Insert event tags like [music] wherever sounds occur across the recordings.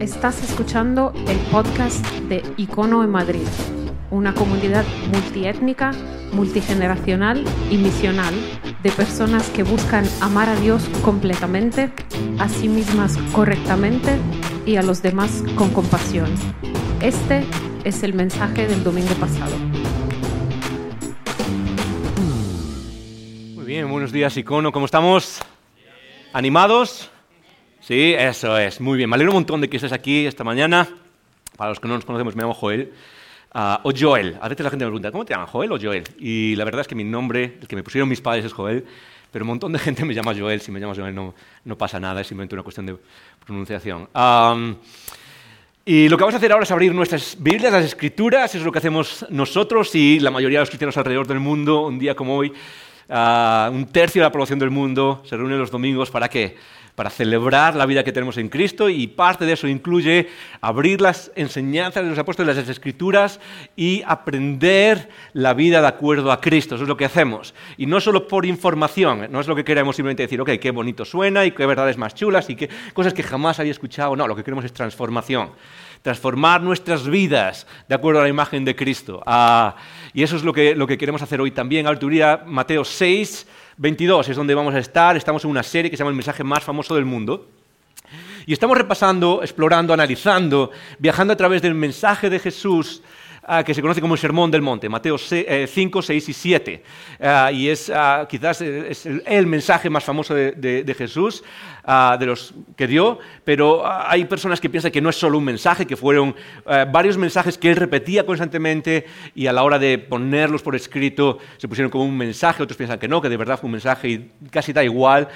Estás escuchando el podcast de Icono en Madrid, una comunidad multiétnica, multigeneracional y misional de personas que buscan amar a Dios completamente, a sí mismas correctamente y a los demás con compasión. Este es el mensaje del domingo pasado. Muy bien, buenos días Icono, ¿cómo estamos? ¿Animados? Sí, eso es, muy bien. Me alegro un montón de que estés aquí esta mañana. Para los que no nos conocemos, me llamo Joel. Ah, o Joel. A veces la gente me pregunta, ¿cómo te llamas, Joel o Joel? Y la verdad es que mi nombre, el que me pusieron mis padres es Joel, pero un montón de gente me llama Joel. Si me llamas Joel no, no pasa nada, es simplemente una cuestión de pronunciación. y lo que vamos a hacer ahora es abrir nuestras Biblias, las Escrituras, eso es lo que hacemos nosotros y la mayoría de los cristianos alrededor del mundo, un día como hoy. Ah, un tercio de la población del mundo se reúne los domingos para qué? Para celebrar la vida que tenemos en Cristo y parte de eso incluye abrir las enseñanzas de los apóstoles, las escrituras y aprender la vida de acuerdo a Cristo. Eso es lo que hacemos. Y no solo por información, no es lo que queremos simplemente decir, ok, qué bonito suena y qué verdades más chulas y qué cosas que jamás había escuchado. No, lo que queremos es transformación transformar nuestras vidas de acuerdo a la imagen de Cristo. Ah, y eso es lo que, lo que queremos hacer hoy también. Alturía, Mateo 6, 22 es donde vamos a estar. Estamos en una serie que se llama El mensaje más famoso del mundo. Y estamos repasando, explorando, analizando, viajando a través del mensaje de Jesús Ah, que se conoce como el Sermón del Monte, Mateo 5, 6 eh, y 7. Ah, y es ah, quizás el, mensaje más famoso de, Jesús, de los que dio, pero hay personas que piensan que no es solo un mensaje, que fueron varios mensajes que él repetía constantemente y a la hora de ponerlos por escrito se pusieron como un mensaje, otros piensan que no, que de verdad fue un mensaje y casi da igual,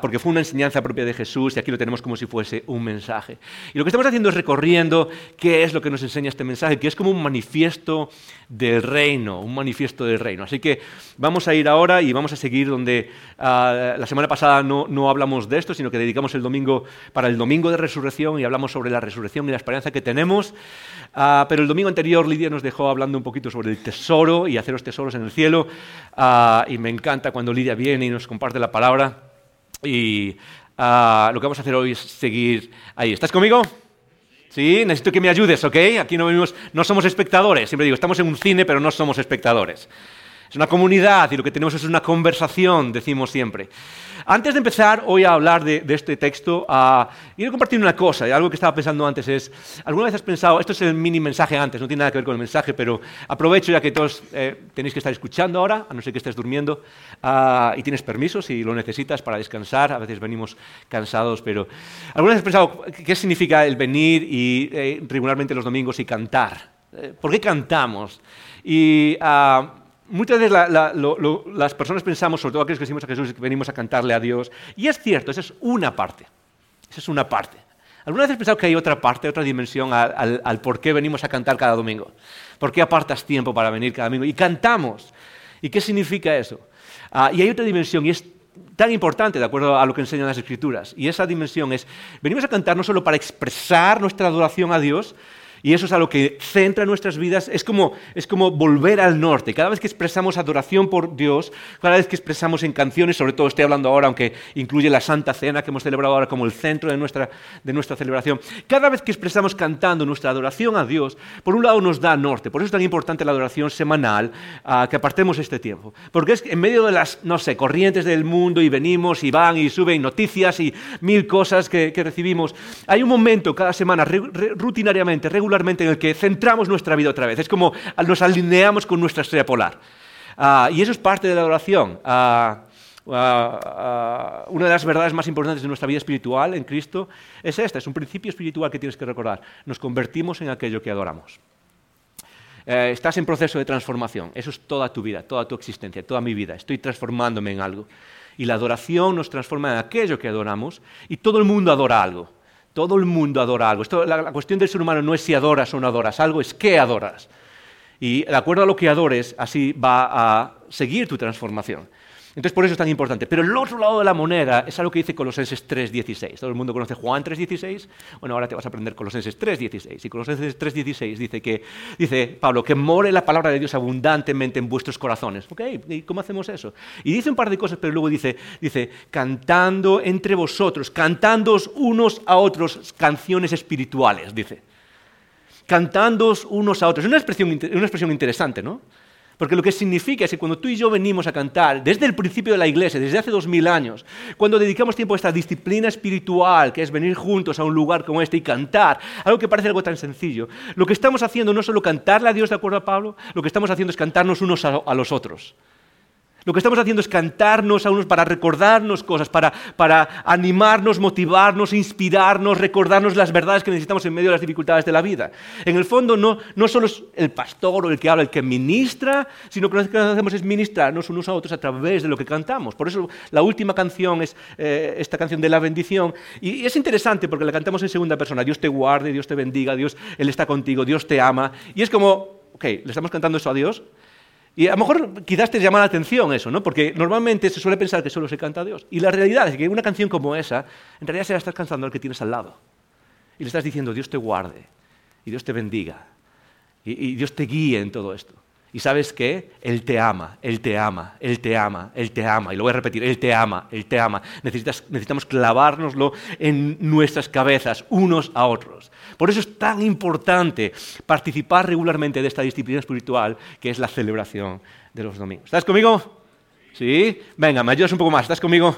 porque fue una enseñanza propia de Jesús y aquí lo tenemos como si fuese un mensaje. Y lo que estamos haciendo es recorriendo qué es lo que nos enseña este mensaje, que es como un manifiesto del reino, un manifiesto del reino. Así que vamos a ir ahora y vamos a seguir donde ah, la semana pasada no, no, hablamos de esto, sino que dedicamos el domingo para el domingo de resurrección y hablamos sobre la resurrección y la esperanza que tenemos. Ah, pero el domingo anterior Lidia nos dejó hablando un poquito sobre el tesoro y hacer los tesoros en el cielo. Ah, y me encanta cuando Lidia viene y nos comparte la palabra. Y lo que vamos a hacer hoy es seguir ahí. ¿Estás conmigo? Sí, necesito que me ayudes, ¿ok? Aquí no, no somos espectadores. Siempre digo, estamos en un cine, pero no somos espectadores. Es una comunidad y lo que tenemos es una conversación, decimos siempre. Antes de empezar hoy a hablar de, este texto, uh, quiero compartir una cosa, algo que estaba pensando antes es, ¿alguna vez has pensado, esto es el mini mensaje antes, no tiene nada que ver con el mensaje, pero aprovecho ya que todos eh, tenéis que estar escuchando ahora, a no ser que estés durmiendo, ah, y tienes permiso si lo necesitas para descansar, a veces venimos cansados, pero ¿alguna vez has pensado qué significa el venir y eh, regularmente los domingos y cantar? Eh, ¿Por qué cantamos? Y muchas veces las personas pensamos, sobre todo aquellos que decimos a Jesús, que venimos a cantarle a Dios. Y es cierto, esa es una parte. Esa es una parte. ¿Alguna vez has pensado que hay otra parte, otra dimensión al, por qué venimos a cantar cada domingo? ¿Por qué apartas tiempo para venir cada domingo? Y cantamos. ¿Y qué significa eso? Ah, y hay otra dimensión, y es tan importante de acuerdo a lo que enseñan las Escrituras. Y esa dimensión es, venimos a cantar no solo para expresar nuestra adoración a Dios, y eso es algo que centra nuestras vidas, es como, es como volver al norte. Cada vez que expresamos adoración por Dios, cada vez que expresamos en canciones, sobre todo estoy hablando ahora, aunque incluye la Santa Cena que hemos celebrado ahora como el centro de nuestra, de nuestra celebración, cada vez que expresamos cantando nuestra adoración a Dios, por un lado nos da norte. Por eso es tan importante la adoración semanal, uh, que apartemos este tiempo. Porque es en medio de las, no sé, corrientes del mundo y venimos y van y suben noticias y mil cosas que, que recibimos, hay un momento cada semana, rutinariamente, regularmente, en el que centramos nuestra vida otra vez. Es como nos alineamos con nuestra estrella polar. Ah, y eso es parte de la adoración. Ah, ah, una de las verdades más importantes de nuestra vida espiritual en Cristo es esta, es un principio espiritual que tienes que recordar. Nos convertimos en aquello que adoramos. Eh, estás en proceso de transformación, eso es toda tu vida, toda tu existencia, toda mi vida. Estoy transformándome en algo. Y la adoración nos transforma en aquello que adoramos y todo el mundo adora algo. Todo el mundo adora algo. la, cuestión del ser humano no es si adoras o no adoras algo, es qué adoras. Y de acuerdo a lo que adores, así va a seguir tu transformación. Entonces, por eso es tan importante. Pero el otro lado de la moneda es algo que dice Colosenses 3.16. Todo el mundo conoce Juan 3.16. Bueno, ahora te vas a aprender Colosenses 3.16. Y Colosenses 3.16 dice que, dice Pablo, que more la palabra de Dios abundantemente en vuestros corazones. ¿Ok? ¿Y cómo hacemos eso? Y dice un par de cosas, pero luego dice, dice cantando entre vosotros, cantándoos unos a otros canciones espirituales, dice. Cantándoos unos a otros. Es una expresión, una expresión interesante, ¿no? Porque lo que significa es que cuando tú y yo venimos a cantar, desde el principio de la iglesia, desde hace dos mil años, cuando dedicamos tiempo a esta disciplina espiritual, que es venir juntos a un lugar como este y cantar, algo que parece algo tan sencillo, lo que estamos haciendo no es solo cantarle a Dios de acuerdo a Pablo, lo que estamos haciendo es cantarnos unos a, a los otros. Lo que estamos haciendo es cantarnos a unos para recordarnos cosas, para, para, animarnos, motivarnos, inspirarnos, recordarnos las verdades que necesitamos en medio de las dificultades de la vida. En el fondo no, no solo es el pastor o el que habla, el que ministra, sino que lo que hacemos es ministrarnos unos a otros a través de lo que cantamos. Por eso la última canción es eh, esta canción de la bendición. Y, y es interesante porque la cantamos en segunda persona. Dios te guarde, Dios te bendiga, Dios, Él está contigo, Dios te ama. Y es como, ok, le estamos cantando eso a Dios. Y a lo mejor quizás te llama la atención eso, ¿no? Porque normalmente se suele pensar que solo se canta a Dios. Y la realidad es que una canción como esa, en realidad se la estás cantando al que tienes al lado. Y le estás diciendo, Dios te guarde, y Dios te bendiga, y, Dios te guíe en todo esto. Y sabes qué? Él te ama, Él te ama, Él te ama, Él te ama. Y lo voy a repetir, Él te ama, Él te ama. Necesitas, necesitamos clavárnoslo en nuestras cabezas, unos a otros. Por eso es tan importante participar regularmente de esta disciplina espiritual que es la celebración de los domingos. ¿Estás conmigo? ¿Sí? Venga, me ayudas un poco más. ¿Estás conmigo?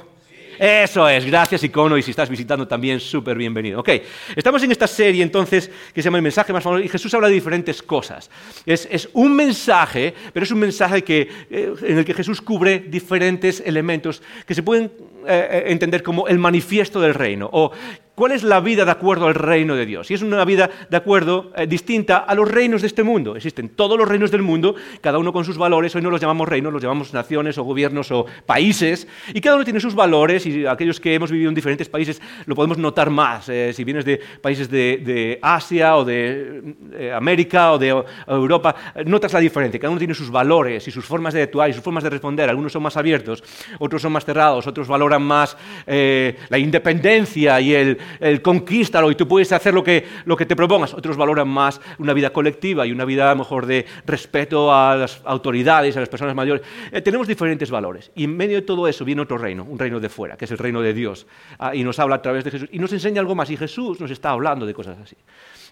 Eso es, gracias Icono y si estás visitando también súper bienvenido. Ok, estamos en esta serie entonces que se llama El mensaje más famoso y Jesús habla de diferentes cosas. Es, es un mensaje, pero es un mensaje que, eh, en el que Jesús cubre diferentes elementos que se pueden eh, entender como el manifiesto del reino o ¿Cuál es la vida de acuerdo al reino de Dios? Y es una vida de acuerdo eh, distinta a los reinos de este mundo. Existen todos los reinos del mundo, cada uno con sus valores. Hoy no los llamamos reinos, los llamamos naciones o gobiernos o países. Y cada uno tiene sus valores y aquellos que hemos vivido en diferentes países lo podemos notar más. Eh, si vienes de países de, de Asia o de eh, América o de o Europa, notas la diferencia. Cada uno tiene sus valores y sus formas de actuar y sus formas de responder. Algunos son más abiertos, otros son más cerrados, otros valoran más la independencia y el el conquístalo y tú puedes hacer lo que, lo que te propongas. Otros valoran más una vida colectiva y una vida mejor de respeto a las autoridades, a las personas mayores. Eh, tenemos diferentes valores y en medio de todo eso viene otro reino, un reino de fuera, que es el reino de Dios. Ah, y nos habla a través de Jesús y nos enseña algo más y Jesús nos está hablando de cosas así.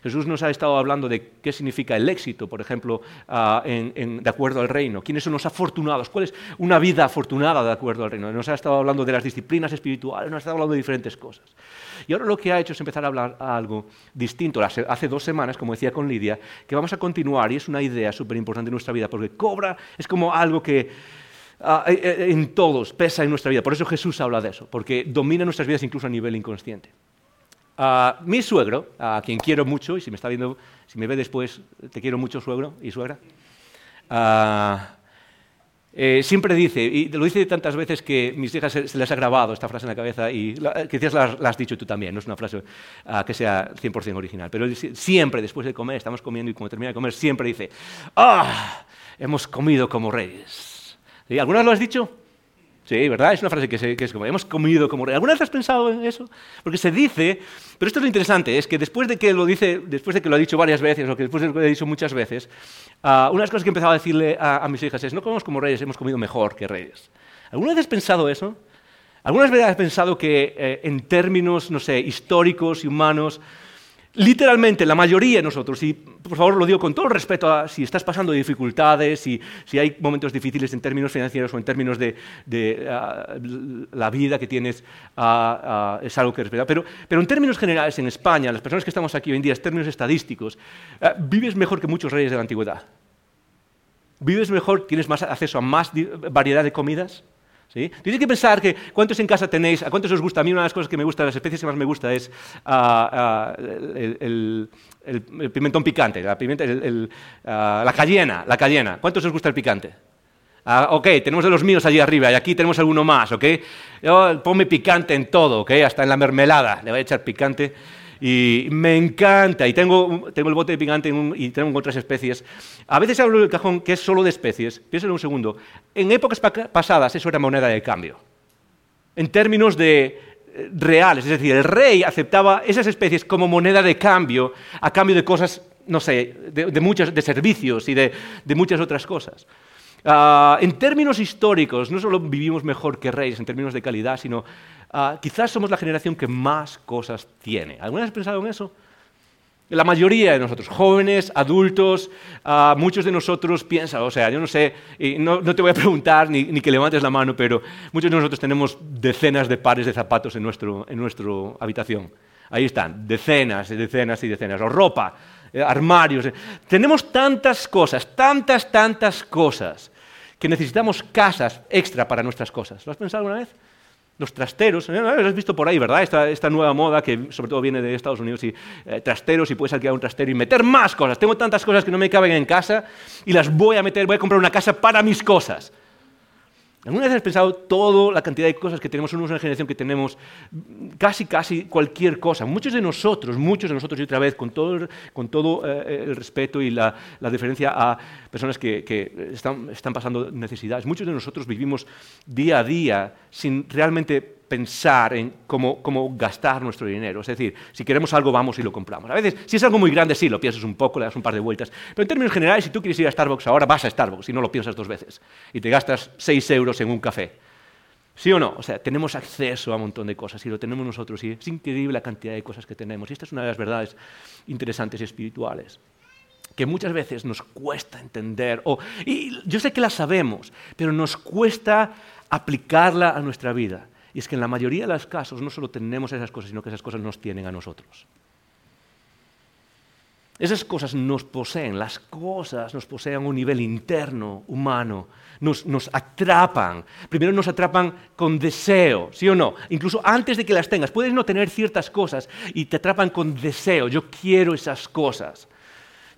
Jesús nos ha estado hablando de qué significa el éxito, por ejemplo, en, de acuerdo al reino. ¿Quiénes son los afortunados? ¿Cuál es una vida afortunada de acuerdo al reino? Nos ha estado hablando de las disciplinas espirituales, nos ha estado hablando de diferentes cosas. Y ahora lo que ha hecho es empezar a hablar a algo distinto. Hace dos semanas, como decía con Lidia, que vamos a continuar y es una idea súper importante en nuestra vida, porque cobra, es como algo que uh, en todos pesa en nuestra vida. Por eso Jesús habla de eso, porque domina nuestras vidas incluso a nivel inconsciente. Uh, mi suegro, a quien quiero mucho, y si me está viendo, si me ve después, te quiero mucho, suegro y suegra, uh, eh, siempre dice, y lo dice tantas veces que mis hijas se, se, les ha grabado esta frase en la cabeza y la, quizás la, has dicho tú también, no es una frase uh, que sea 100% original, pero siempre después de comer, estamos comiendo y cuando termina de comer, siempre dice, ¡ah! hemos comido como reyes. ¿Sí? ¿Alguna vez lo has dicho? Sí, ¿verdad? Es una frase que, se, que, es como, hemos comido como. ¿Alguna vez has pensado en eso? Porque se dice, pero esto es lo interesante, es que después de que lo dice, después de que lo ha dicho varias veces, o que después de que lo ha dicho muchas veces, uh, una de las cosas que he empezado a decirle a, a, mis hijas es, no comemos como reyes, hemos comido mejor que reyes. ¿Alguna vez has pensado eso? ¿Alguna vez has pensado que eh, en términos, no sé, históricos y humanos, Literalmente, la mayoría de nosotros, y por favor lo digo con todo respeto a si estás pasando dificultades, si, si hay momentos difíciles en términos financieros o en términos de, uh, la vida que tienes, uh, uh, es algo que respetar. Pero, pero en términos generales, en España, las personas que estamos aquí hoy en día, en términos estadísticos, vives mejor que muchos reyes de la antigüedad. Vives mejor, tienes más acceso a más variedad de comidas, ¿Sí? Tienes que pensar que cuántos en casa tenéis, a cuántos os gusta. A mí una de las cosas que me gusta, las especies que más me gusta es uh, uh, el, pimentón picante, la, pimienta, uh, la cayena, la cayena. ¿Cuántos os gusta el picante? ok, tenemos de los míos allí arriba y aquí tenemos alguno más, ok. Yo, ponme picante en todo, ok, hasta en la mermelada le voy a echar picante. Y me encanta. Y tengo, tengo el bote de picante y tengo otras especies. A veces hablo del cajón que es solo de especies. Piénsalo un segundo. En épocas pasadas eso era moneda de cambio. En términos de eh, reales, es decir, el rey aceptaba esas especies como moneda de cambio a cambio de cosas, no sé, de, muchos, de servicios y de, muchas otras cosas. Ah, en términos históricos, no solo vivimos mejor que reyes en términos de calidad, sino Ah, quizás somos la generación que más cosas tiene. ¿Alguna vez has pensado en eso? La mayoría de nosotros, jóvenes, adultos, ah, muchos de nosotros piensan, o sea, yo no sé, y no, te voy a preguntar ni, que levantes la mano, pero muchos de nosotros tenemos decenas de pares de zapatos en, nuestro, en nuestra habitación. Ahí están, decenas y decenas y decenas. O ropa, eh, armarios. Eh. Tenemos tantas cosas, tantas, tantas cosas, que necesitamos casas extra para nuestras cosas. ¿Lo has pensado alguna vez? los trasteros, ¿eh? lo has visto por ahí, ¿verdad? Esta, nueva moda que sobre todo viene de Estados Unidos, y eh, trasteros, y puedes alquilar un trastero y meter más cosas. Tengo tantas cosas que no me caben en casa y las voy a meter, voy a comprar una casa para mis cosas. ¿Alguna vez has pensado toda la cantidad de cosas que tenemos? Somos una generación que tenemos casi, casi cualquier cosa. Muchos de nosotros, muchos de nosotros, y otra vez, con todo, con todo eh, el respeto y la, la, deferencia a personas que, que están, están pasando necesidades, muchos de nosotros vivimos día a día sin realmente pensar en cómo, gastar nuestro dinero. Es decir, si queremos algo, vamos y lo compramos. A veces, si es algo muy grande, sí, lo piensas un poco, le das un par de vueltas. Pero en términos generales, si tú quieres ir a Starbucks ahora, vas a Starbucks y no lo piensas dos veces. Y te gastas seis euros en un café. ¿Sí o no? O sea, tenemos acceso a un montón de cosas y lo tenemos nosotros y es increíble la cantidad de cosas que tenemos. Y esta es una de las verdades interesantes y espirituales que muchas veces nos cuesta entender, o, y yo sé que la sabemos, pero nos cuesta aplicarla a nuestra vida. Y es que en la mayoría de los casos no solo tenemos esas cosas, sino que esas cosas nos tienen a nosotros. Esas cosas nos poseen, las cosas nos poseen a un nivel interno, humano, nos, nos, atrapan. Primero nos atrapan con deseo, ¿sí o no? Incluso antes de que las tengas. Puedes no tener ciertas cosas y te atrapan con deseo. Yo quiero esas cosas.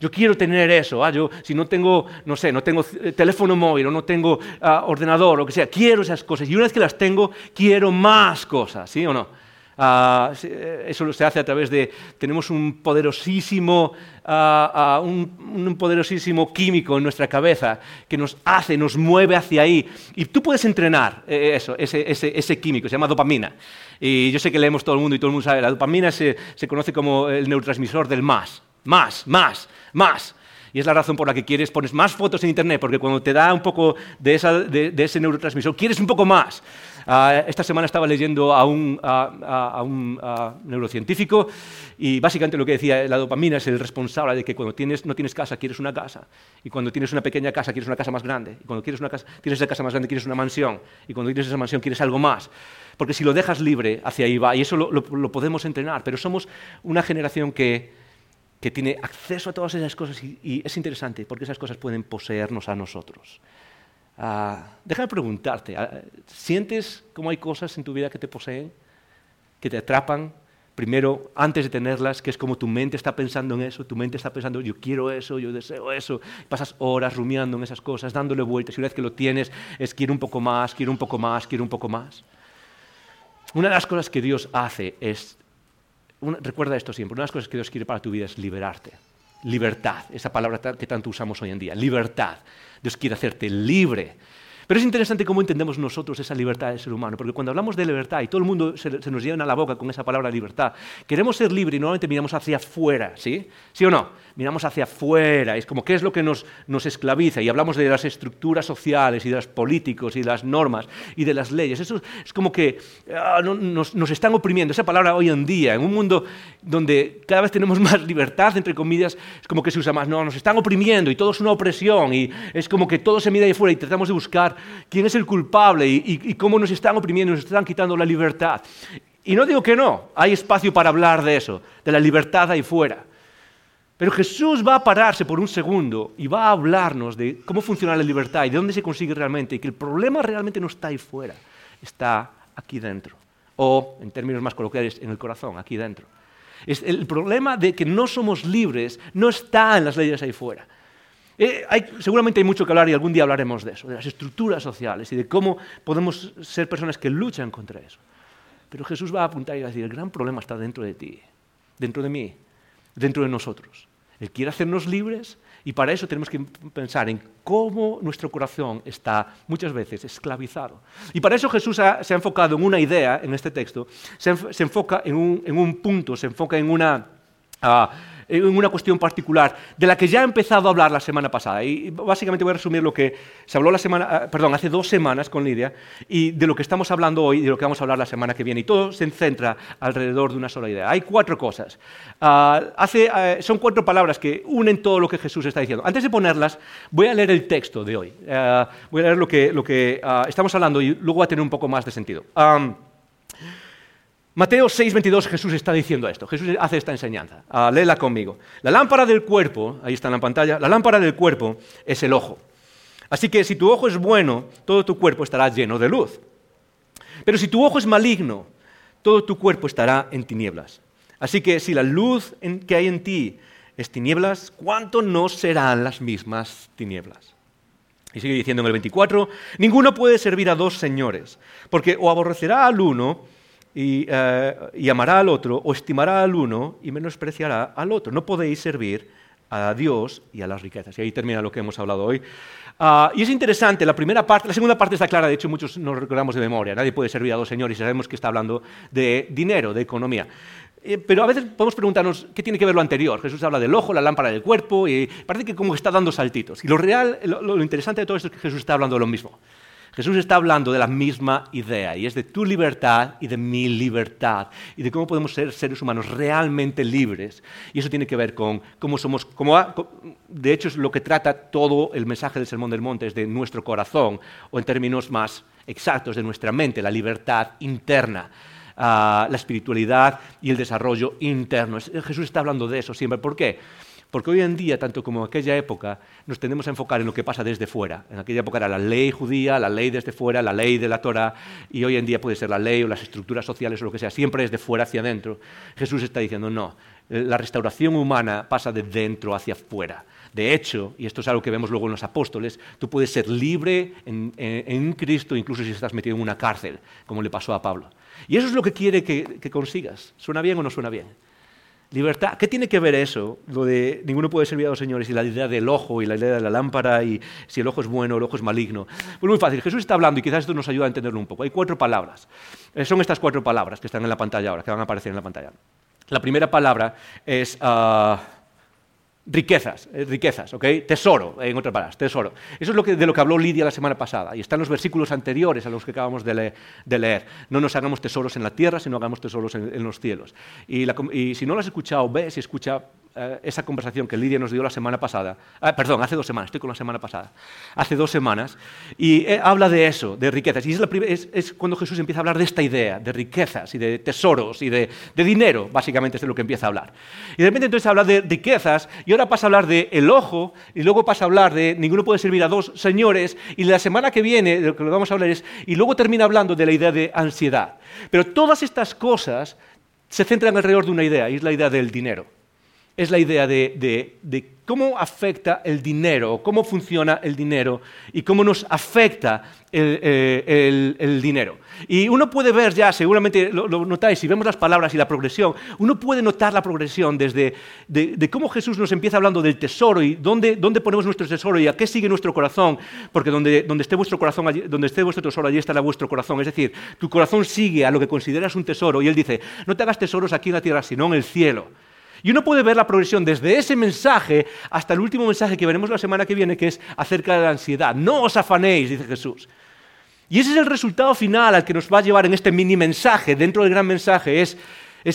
Yo quiero tener eso. Ah, yo, si no tengo, no sé, no tengo eh, teléfono móvil o no tengo ah, ordenador lo que sea, quiero esas cosas. Y una vez que las tengo, quiero más cosas, ¿sí o no? Ah, eh, eso se hace a través de, tenemos un poderosísimo, un, poderosísimo químico en nuestra cabeza que nos hace, nos mueve hacia ahí. Y tú puedes entrenar eh, eso, ese, químico, se llama dopamina. Y yo sé que leemos todo el mundo y todo el mundo sabe, la dopamina se, se conoce como el neurotransmisor del más más, más, más. Y es la razón por la que quieres, pones más fotos en Internet, porque cuando te da un poco de, ese neurotransmisor, quieres un poco más. Ah, esta semana estaba leyendo a un, neurocientífico y básicamente lo que decía, la dopamina es el responsable de que cuando tienes, no tienes casa, quieres una casa. Y cuando tienes una pequeña casa, quieres una casa más grande. Y cuando quieres una casa, tienes esa casa más grande, quieres una mansión. Y cuando tienes esa mansión, quieres algo más. Porque si lo dejas libre, hacia ahí va. Y eso lo podemos entrenar. Pero somos una generación que que tiene acceso a todas esas cosas y, es interesante porque esas cosas pueden poseernos a nosotros. Uh, déjame preguntarte, ah, ¿sientes cómo hay cosas en tu vida que te poseen, que te atrapan? Primero, antes de tenerlas, que es como tu mente está pensando en eso, tu mente está pensando, yo quiero eso, yo deseo eso, pasas horas rumiando en esas cosas, dándole vueltas, y una vez que lo tienes, es quiero un poco más, quiero un poco más, quiero un poco más. Una de las cosas que Dios hace es recuerda esto siempre, una de las cosas que Dios quiere para tu vida es liberarte. Libertad, esa palabra que tanto usamos hoy en día, libertad. Dios quiere hacerte libre pero es interesante cómo entendemos nosotros esa libertad del ser humano, porque cuando hablamos de libertad y todo el mundo se, nos llena la boca con esa palabra libertad, queremos ser libres y normalmente miramos hacia afuera, ¿sí? ¿Sí o no? Miramos hacia afuera, es como qué es lo que nos, esclaviza y hablamos de las estructuras sociales y de los políticos y de las normas y de las leyes. Eso es como que ah, nos, están oprimiendo. Esa palabra hoy en día, en un mundo donde cada vez tenemos [laughs] más libertad, entre comillas, es como que se usa más, no, nos están oprimiendo y todo es una opresión y es como que todo se mide ahí fuera y tratamos de buscar quién es el culpable y, cómo nos están oprimiendo, nos están quitando la libertad. Y no digo que no, hay espacio para hablar de eso, de la libertad ahí fuera. Pero Jesús va a pararse por un segundo y va a hablarnos de cómo funciona la libertad y de dónde se consigue realmente, y que el problema realmente no está ahí fuera, está aquí dentro. O, en términos más coloquiales, en el corazón, aquí dentro. el problema de que no somos libres no está en las leyes ahí fuera. Eh, seguramente hay mucho que hablar y algún día hablaremos de eso, de las estructuras sociales y de cómo podemos ser personas que luchan contra eso. Pero Jesús va a apuntar y va a decir, el gran problema está dentro de ti. dentro de mí, dentro de nosotros. Él quiere hacernos libres y para eso tenemos que pensar en cómo nuestro corazón está muchas veces esclavizado. Y para eso Jesús se ha enfocado en una idea en este texto, se, enfoca en un, punto, se enfoca en una... Ah, en una cuestión particular de la que ya he empezado a hablar la semana pasada. Y básicamente voy a resumir lo que se habló la semana, ah, perdón, hace dos semanas con Lidia y de lo que estamos hablando hoy y de lo que vamos a hablar la semana que viene. Y todo se centra alrededor de una sola idea. Hay cuatro cosas. Ah, ah, son cuatro palabras que unen todo lo que Jesús está diciendo. Antes de ponerlas, voy a leer el texto de hoy. voy a leer lo que, lo que estamos hablando y luego va a tener un poco más de sentido. Mateo 6:22 Jesús está diciendo esto, Jesús hace esta enseñanza, ah, léela conmigo. La lámpara del cuerpo, ahí está en la pantalla, la lámpara del cuerpo es el ojo. Así que si tu ojo es bueno, todo tu cuerpo estará lleno de luz. Pero si tu ojo es maligno, todo tu cuerpo estará en tinieblas. Así que si la luz que hay en ti es tinieblas, ¿cuánto no serán las mismas tinieblas? Y sigue diciendo en el 24, ninguno puede servir a dos señores, porque o aborrecerá al uno, eh, y, amará al otro, o estimará al uno y menospreciará al otro. No podéis servir a Dios y a las riquezas. Y ahí termina lo que hemos hablado hoy. Ah, y es interesante, la primera parte, la segunda parte está clara, de hecho muchos nos recordamos de memoria. Nadie puede servir a dos señores y sabemos que está hablando de dinero, de economía. Eh, pero a veces podemos preguntarnos qué tiene que ver lo anterior. Jesús habla del ojo, la lámpara del cuerpo, y parece que como está dando saltitos. Y lo real, lo interesante de todo esto es que Jesús está hablando de lo mismo. Jesús está hablando de la misma idea y es de tu libertad y de mi libertad y de cómo podemos ser seres humanos realmente libres. Y eso tiene que ver con cómo somos, de hecho es lo que trata todo el mensaje del Sermón del Monte, es de nuestro corazón o en términos más exactos de nuestra mente, la libertad interna. Ah, la espiritualidad y el desarrollo interno. Jesús está hablando de eso siempre. ¿Por qué? Porque hoy en día, tanto como en aquella época, nos tendemos a enfocar en lo que pasa desde fuera. En aquella época era la ley judía, la ley desde fuera, la ley de la Torah, y hoy en día puede ser la ley o las estructuras sociales o lo que sea, siempre es de fuera hacia adentro. Jesús está diciendo, no, la restauración humana pasa de dentro hacia afuera. De hecho, y esto es algo que vemos luego en los apóstoles, tú puedes ser libre en, Cristo incluso si estás metido en una cárcel, como le pasó a Pablo. Y eso es lo que quiere que consigas. ¿Suena bien o no suena bien? Libertad. ¿Qué tiene que ver eso? Lo de ninguno puede servir a los señores y la idea del ojo y la idea de la lámpara y si el ojo es bueno o el ojo es maligno. Pues muy fácil. Jesús está hablando y quizás esto nos ayuda a entenderlo un poco. Hay cuatro palabras. Eh, son estas cuatro palabras que están en la pantalla ahora, que van a aparecer en la pantalla. La primera palabra es ah, riquezas, eh, riquezas, ¿ok? Tesoro, en otras palabras, tesoro. Eso es lo que, de lo que habló Lidia la semana pasada y está en los versículos anteriores a los que acabamos de, leer. No nos hagamos tesoros en la tierra, sino hagamos tesoros en, los cielos. Y, y, si no lo has escuchado, ve si escucha eh, esa conversación que Lidia nos dio la semana pasada, ah, perdón, hace dos semanas, estoy con la semana pasada, hace dos semanas, y eh, habla de eso, de riquezas. Y es, cuando Jesús empieza a hablar de esta idea, de riquezas y de tesoros y de, dinero, básicamente es de lo que empieza a hablar. Y de repente entonces habla de riquezas, y ahora pasa a hablar de el ojo, y luego pasa a hablar de ninguno puede servir a dos señores, y la semana que viene, de lo que vamos a hablar es, y luego termina hablando de la idea de ansiedad. Pero todas estas cosas se centran alrededor de una idea, y es la idea del dinero es la idea de, cómo afecta el dinero, cómo funciona el dinero y cómo nos afecta eh, el, dinero. Y uno puede ver ya, seguramente lo, notáis, si vemos las palabras y la progresión, uno puede notar la progresión desde de, cómo Jesús nos empieza hablando del tesoro y dónde, ponemos nuestro tesoro y a qué sigue nuestro corazón, porque donde, esté vuestro corazón, donde esté vuestro tesoro, allí estará vuestro corazón. Es decir, tu corazón sigue a lo que consideras un tesoro y él dice, no te hagas tesoros aquí en la tierra, sino en el cielo. Y uno puede ver la progresión desde ese mensaje hasta el último mensaje que veremos la semana que viene, que es acerca de la ansiedad. No os afanéis, dice Jesús. Y ese es el resultado final al que nos va a llevar en este mini mensaje, dentro del gran mensaje, es,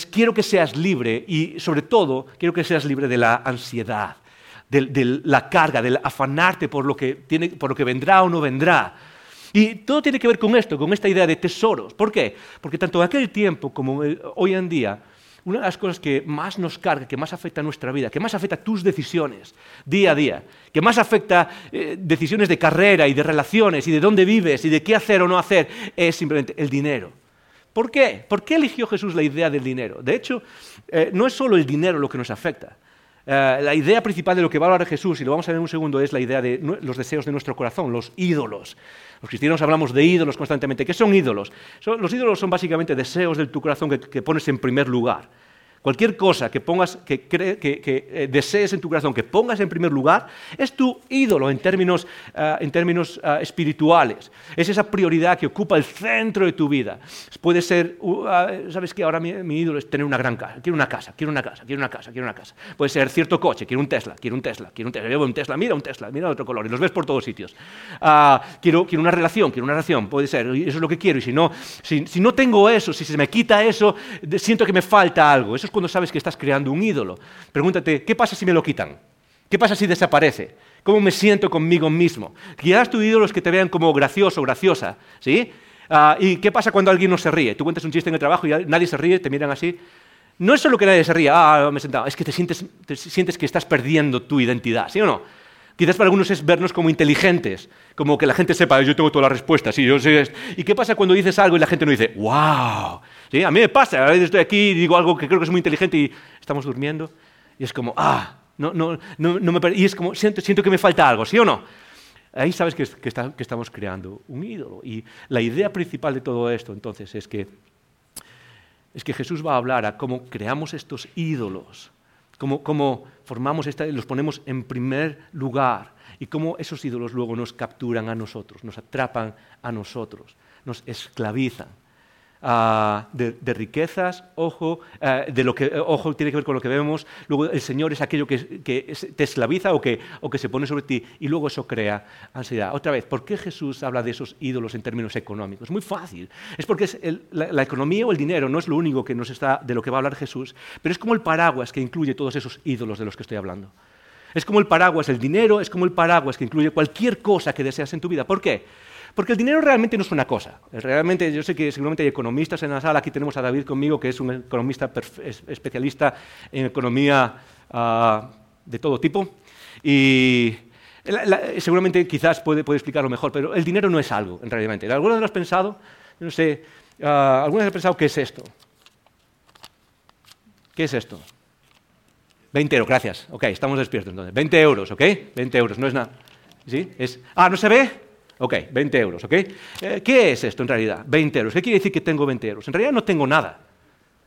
quiero que seas libre y sobre todo quiero que seas libre de la ansiedad, de, la carga, del afanarte por lo, que por lo que vendrá o no vendrá. Y todo tiene que ver con esto, con esta idea de tesoros. ¿Por qué? Porque tanto en aquel tiempo como hoy en día, una de las cosas que más nos carga, que más afecta a nuestra vida, que más afecta a tus decisiones día a día, que más afecta eh, decisiones de carrera y de relaciones y de dónde vives y de qué hacer o no hacer, es simplemente el dinero. ¿Por qué? ¿Por qué eligió Jesús la idea del dinero? De hecho, eh, no es solo el dinero lo que nos afecta. Eh, la idea principal de lo que va a hablar Jesús, y lo vamos a ver en un segundo, es la idea de los deseos de nuestro corazón, los ídolos. Los cristianos hablamos de ídolos constantemente. ¿Qué son ídolos? los ídolos son básicamente deseos de tu corazón que, pones en primer lugar. Cualquier cosa que, pongas, que, eh, desees en tu corazón, que pongas en primer lugar, es tu ídolo en términos, ah, en términos ah, espirituales. Es esa prioridad que ocupa el centro de tu vida. Puede ser, uh, ah, ¿sabes qué? Ahora mi, ídolo es tener una gran casa. Quiero una casa, quiero una casa, quiero una casa, quiero una casa. Puede ser cierto coche, quiero un Tesla, quiero un Tesla, quiero un Tesla. Llevo un Tesla, mira un Tesla, mira otro color. Y los ves por todos sitios. quiero, quiero una relación, quiero una relación. Puede ser, eso es lo que quiero. Y si no, si, si no tengo eso, si se me quita eso, siento que me falta algo. Eso es cuando sabes que estás creando un ídolo. Pregúntate, ¿qué pasa si me lo quitan? ¿Qué pasa si desaparece? ¿Cómo me siento conmigo mismo? Quizás tu ídolo es que te vean como gracioso, graciosa, ¿sí? Ah, ¿Y qué pasa cuando alguien no se ríe? Tú cuentas un chiste en el trabajo y nadie se ríe, te miran así. No es solo que nadie se ríe, ah, me he sentado, es que te sientes, te sientes que estás perdiendo tu identidad, ¿sí o no? Quizás para algunos es vernos como inteligentes, como que la gente sepa, yo tengo todas las respuestas, sí, yo sé. ¿Y qué pasa cuando dices algo y la gente no dice, wow? ¿Sí? A mí me pasa, a veces estoy aquí y digo algo que creo que es muy inteligente y estamos durmiendo y es como, ah, no, no, no, no me y es como, siento, siento, que me falta algo, ¿sí o no? Ahí sabes que, que, que estamos creando un ídolo. Y la idea principal de todo esto, entonces, es que, es que Jesús va a hablar a cómo creamos estos ídolos cómo, formamos esta, los ponemos en primer lugar y cómo esos ídolos luego nos capturan a nosotros, nos atrapan a nosotros, nos esclavizan. Ah, de, riquezas, ojo, ah, de lo que, eh, ojo tiene que ver con lo que vemos, luego el Señor es aquello que, te esclaviza o que, o que, se pone sobre ti y luego eso crea ansiedad. Otra vez, ¿por qué Jesús habla de esos ídolos en términos económicos? Muy fácil, es porque la, economía o el dinero no es lo único que nos está, de lo que va a hablar Jesús, pero es como el paraguas que incluye todos esos ídolos de los que estoy hablando. Es como el paraguas, el dinero es como el paraguas que incluye cualquier cosa que deseas en tu vida. ¿Por qué? Porque el dinero realmente no es una cosa. Realmente, yo sé que seguramente hay economistas en la sala. Aquí tenemos a David conmigo, que es un economista especialista en economía ah, de todo tipo. Y seguramente quizás puede, puede, explicarlo mejor, pero el dinero no es algo, en realidad. ¿Alguno de los pensado? No sé, uh, ¿alguno de pensado qué es esto? ¿Qué es esto? 20 euros, gracias. Ok, estamos despiertos entonces. 20 euros, ¿ok? 20 euros, no es nada. ¿Sí? Es, ah, ¿no se ve? Ok, 20 euros, ¿ok? Eh, ¿Qué es esto en realidad? 20 euros. ¿Qué quiere decir que tengo 20 euros? En realidad no tengo nada.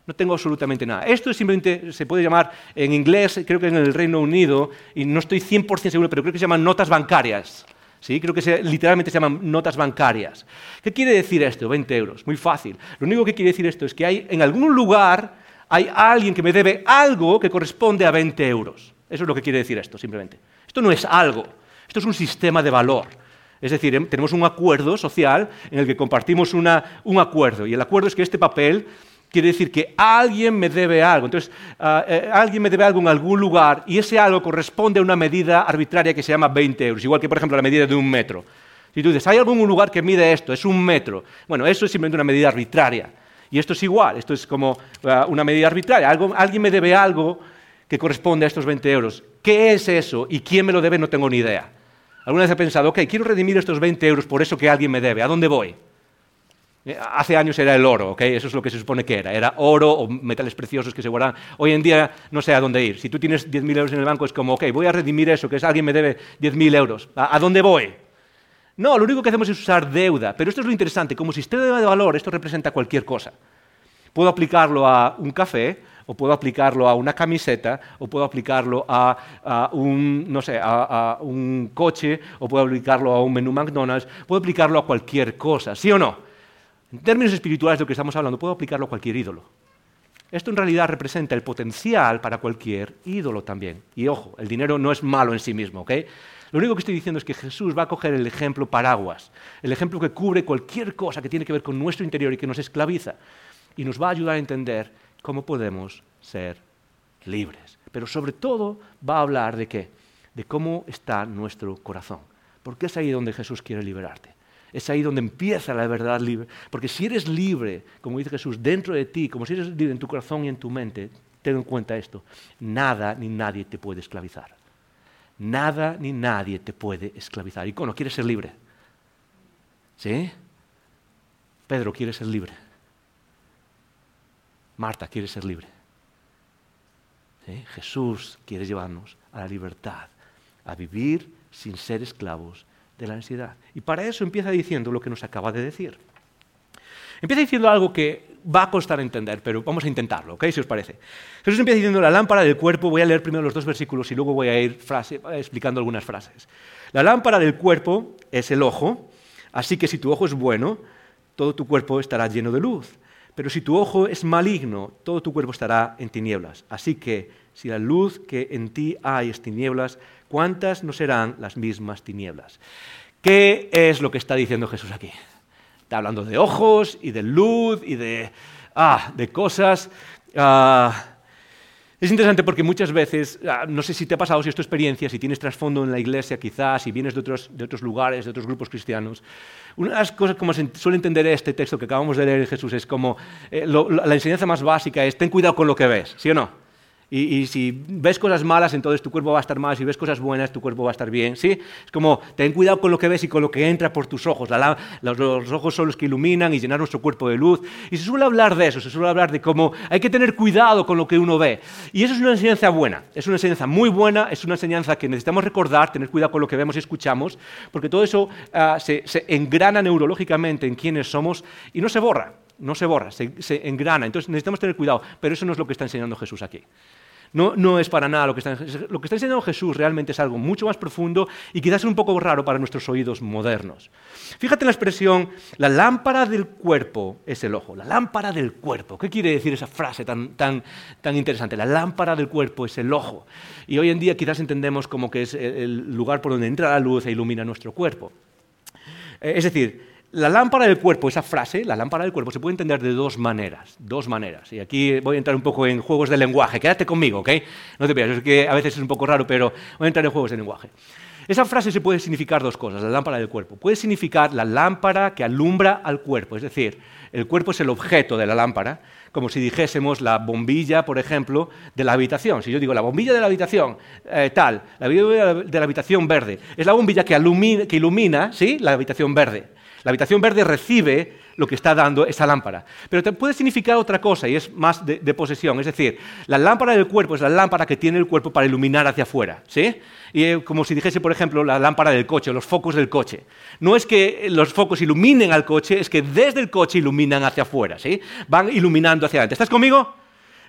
No tengo absolutamente nada. Esto simplemente se puede llamar en inglés, creo que en el Reino Unido, y no estoy 100% seguro, pero creo que se llaman notas bancarias. ¿Sí? Creo que literalmente se llaman notas bancarias. ¿Qué quiere decir esto? 20 euros. Muy fácil. Lo único que quiere decir esto es que hay en algún lugar hay alguien que me debe algo que corresponde a 20 euros. Eso es lo que quiere decir esto, simplemente. Esto no es algo. Esto es un sistema de valor. Es decir, em, tenemos un acuerdo social en el que compartimos un acuerdo. Y el acuerdo es que este papel quiere decir que alguien me debe algo. Entonces, ah, eh, alguien me debe algo en algún lugar y ese algo corresponde a una medida arbitraria que se llama 20 euros, igual que, por ejemplo, la medida de un metro. Si tú dices, ¿hay algún lugar que mide esto? Es un metro. Bueno, eso es simplemente una medida arbitraria. Y esto es igual, esto es como ah, una medida arbitraria. alguien me debe algo que corresponde a estos 20 euros. ¿Qué es eso? ¿Y quién me lo debe? No tengo ni idea. ¿Alguna vez he pensado, ok, quiero redimir estos 20 euros por eso que alguien me debe? ¿A dónde voy? Eh, hace años era el oro, ¿ok? Eso es lo que se supone que era. Era oro o metales preciosos que se guardan. Hoy en día no sé a dónde ir. Si tú tienes 10.000 euros en el banco es como, ok, voy a redimir eso, que es alguien me debe 10.000 euros. ¿A, dónde voy? No, lo único que hacemos es usar deuda. Pero esto es lo interesante. Como sistema de valor, esto representa cualquier cosa. Puedo aplicarlo a un café, o puedo aplicarlo a una camiseta, o puedo aplicarlo a, un, no sé, a, un coche, o puedo aplicarlo a un menú McDonald's, puedo aplicarlo a cualquier cosa, ¿sí o no? En términos espirituales de lo que estamos hablando, puedo aplicarlo a cualquier ídolo. Esto en realidad representa el potencial para cualquier ídolo también. Y ojo, el dinero no es malo en sí mismo, ¿ok? Lo único que estoy diciendo es que Jesús va a coger el ejemplo paraguas, el ejemplo que cubre cualquier cosa que tiene que ver con nuestro interior y que nos esclaviza, y nos va a ayudar a entender cómo podemos ser libres. Pero sobre todo va a hablar de qué? De cómo está nuestro corazón. Porque es ahí donde Jesús quiere liberarte. Es ahí donde empieza la verdad libre. Porque si eres libre, como dice Jesús, dentro de ti, como si eres libre en tu corazón y en tu mente, ten en cuenta esto, nada ni nadie te puede esclavizar. Nada ni nadie te puede esclavizar. ¿Y cómo? ¿Quieres ser libre? ¿Sí? Pedro quiere ser libre. Marta quiere ser libre. Jesús quiere llevarnos a la libertad, a vivir sin ser esclavos de la ansiedad. Y para eso empieza diciendo lo que nos acaba de decir. Empieza diciendo algo que va a costar entender, pero vamos a intentarlo, ¿ok? Si os parece. Jesús empieza diciendo la lámpara del cuerpo, voy a leer primero los dos versículos y luego voy a ir explicando algunas frases. La lámpara del cuerpo es el ojo, así que si tu ojo es bueno, todo tu cuerpo estará lleno de luz. Pero si tu ojo es maligno, todo tu cuerpo estará en tinieblas. Así que si la luz que en ti hay es tinieblas, ¿cuántas no serán las mismas tinieblas? ¿Qué es lo que está diciendo Jesús aquí? Está hablando de ojos y de luz y de, ah, de cosas. Ah, es interesante porque muchas veces, ah, no sé si te ha pasado, si es tu experiencia, si tienes trasfondo en la iglesia quizás, si vienes de otros, de otros lugares, de otros grupos cristianos, una de las cosas como se suele entender este texto que acabamos de leer en Jesús es como, eh, la enseñanza más básica es ten cuidado con lo que ves, ¿sí o no? Y, si ves cosas malas, entonces tu cuerpo va a estar mal. Si ves cosas buenas, tu cuerpo va a estar bien. ¿sí? Es como, ten cuidado con lo que ves y con lo que entra por tus ojos. los, ojos son los que iluminan y llenan nuestro cuerpo de luz. Y se suele hablar de eso, se suele hablar de cómo hay que tener cuidado con lo que uno ve. Y eso es una enseñanza buena, es una enseñanza muy buena, es una enseñanza que necesitamos recordar, tener cuidado con lo que vemos y escuchamos, porque todo eso ah, se, engrana neurológicamente en quienes somos y no se borra no se borra, se, engrana. Entonces necesitamos tener cuidado, pero eso no es lo que está enseñando Jesús aquí. No, es para nada lo que, está, lo que está enseñando Jesús realmente es algo mucho más profundo y quizás un poco raro para nuestros oídos modernos. Fíjate en la expresión, la lámpara del cuerpo es el ojo, la lámpara del cuerpo. ¿Qué quiere decir esa frase tan, tan, tan interesante? La lámpara del cuerpo es el ojo. Y hoy en día quizás entendemos como que es el lugar por donde entra la luz e ilumina nuestro cuerpo. Eh, es decir, la lámpara del cuerpo, esa frase, la lámpara del cuerpo, se puede entender de dos maneras. Dos maneras. Y aquí voy a entrar un poco en juegos de lenguaje. Quédate conmigo, ¿ok? No te pierdas, es que a veces es un poco raro, pero voy a entrar en juegos de lenguaje. Esa frase se puede significar dos cosas, la lámpara del cuerpo. Puede significar la lámpara que alumbra al cuerpo, es decir, el cuerpo es el objeto de la lámpara, como si dijésemos la bombilla, por ejemplo, de la habitación. Si yo digo la bombilla de la habitación, eh, tal, la bombilla de la habitación verde, es la bombilla que, que ilumina ¿sí? la habitación verde. La habitación verde recibe lo que está dando esa lámpara. Pero puede significar otra cosa y es más de, posesión. Es decir, la lámpara del cuerpo es la lámpara que tiene el cuerpo para iluminar hacia afuera. ¿sí? Y eh, como si dijese, por ejemplo, la lámpara del coche, los focos del coche. No es que los focos iluminen al coche, es que desde el coche iluminan hacia afuera. ¿sí? Van iluminando hacia adelante. ¿Estás conmigo?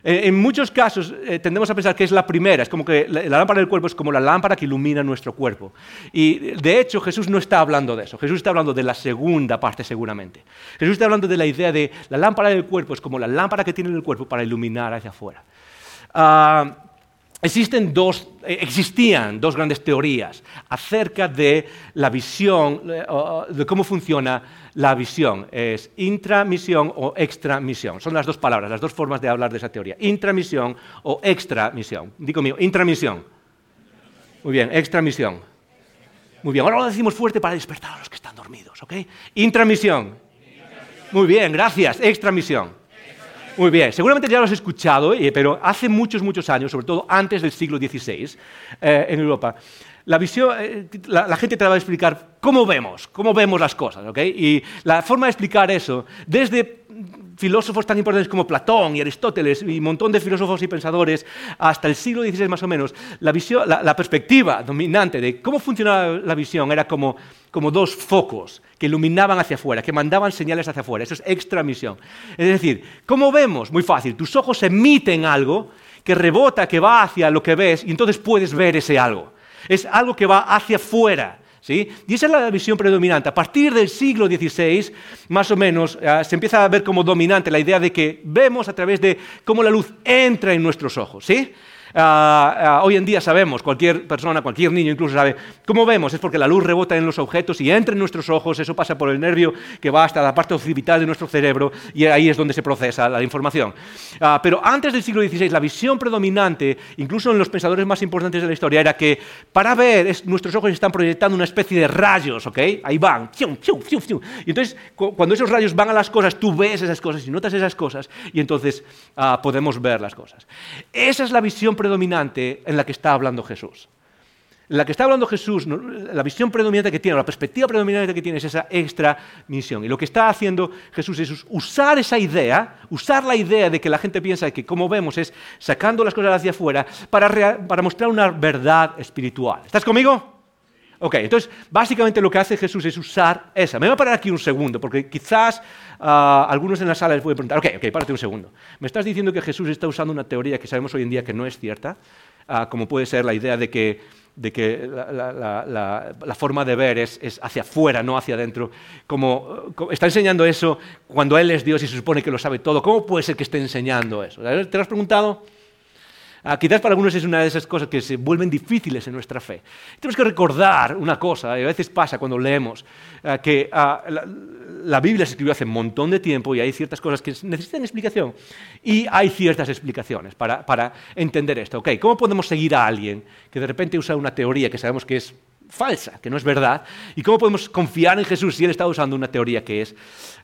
Eh, en muchos casos eh, tendemos a pensar que es la primera, es como que la, lámpara del cuerpo es como la lámpara que ilumina nuestro cuerpo. Y de hecho Jesús no está hablando de eso, Jesús está hablando de la segunda parte seguramente. Jesús está hablando de la idea de la lámpara del cuerpo es como la lámpara que tiene el cuerpo para iluminar hacia afuera. Ah, Eh, existían dos grandes teorías acerca de la visión, eh, de cómo funciona la visión. Es intramisión o extramisión. Son las dos palabras, las dos formas de hablar de esa teoría. Intramisión o extramisión. Digo mío, intramisión. Muy bien, extramisión. Muy bien, ahora lo decimos fuerte para despertar a los que están dormidos, ¿ok? Intramisión. Muy bien, gracias. Extramisión. Muy bien, seguramente ya lo has escuchado, eh, pero hace muchos, muchos años, sobre todo antes del siglo XVI, eh, en Europa, la, visión, eh, la, gente te va a explicar cómo vemos, cómo vemos las cosas, ¿ok? Y la forma de explicar eso, desde filósofos tan importantes como Platón y Aristóteles y un montón de filósofos y pensadores hasta el siglo XVI más o menos, la, perspectiva dominante de cómo funcionaba la visión era como, como dos focos que iluminaban hacia afuera, que mandaban señales hacia afuera. Eso es extramisión. Es decir, ¿cómo vemos? Muy fácil. Tus ojos emiten algo que rebota, que va hacia lo que ves y entonces puedes ver ese algo. Es algo que va hacia afuera. Y esa es la visión predominante. A partir del siglo XVI, más o menos, eh, se empieza a ver como dominante la idea de que vemos a través de cómo la luz entra en nuestros ojos. ¿sí? Ah, ah, hoy en día sabemos, cualquier persona, cualquier niño incluso sabe, ¿cómo vemos? Es porque la luz rebota en los objetos y entra en nuestros ojos, eso pasa por el nervio que va hasta la parte occipital de nuestro cerebro y ahí es donde se procesa la información. Ah, pero antes del siglo XVI, la visión predominante, incluso en los pensadores más importantes de la historia, era que para ver, nuestros ojos están proyectando una especie de rayos, ¿ok? Ahí van, y entonces cuando esos rayos van a las cosas, tú ves esas cosas y notas esas cosas y entonces podemos ver las cosas. Esa es la visión predominante en la que está hablando Jesús. En la que está hablando Jesús, la visión predominante que tiene, la perspectiva predominante que tiene es esa extra misión. Y lo que está haciendo Jesús es usar esa idea, usar la idea de que la gente piensa que como vemos es sacando las cosas hacia afuera para, para mostrar una verdad espiritual. ¿Estás conmigo? Ok, entonces básicamente lo que hace Jesús es usar esa. Me voy a parar aquí un segundo, porque quizás uh, algunos en la sala les pueden preguntar, ok, ok, párate un segundo. Me estás diciendo que Jesús está usando una teoría que sabemos hoy en día que no es cierta, uh, como puede ser la idea de que, de que la, forma de ver es, hacia afuera, no hacia adentro. Como, como, está enseñando eso cuando Él es Dios y se supone que lo sabe todo. ¿Cómo puede ser que esté enseñando eso? ¿Te lo has preguntado? Uh, quizás para algunos es una de esas cosas que se vuelven difíciles en nuestra fe. Tenemos que recordar una cosa, y a veces pasa cuando leemos, uh, que la, la, Biblia se escribió hace un montón de tiempo y hay ciertas cosas que necesitan explicación. Y hay ciertas explicaciones para, para entender esto. Okay, ¿Cómo podemos seguir a alguien que de repente usa una teoría que sabemos que es falsa, que no es verdad? ¿Y cómo podemos confiar en Jesús si Él está usando una teoría que es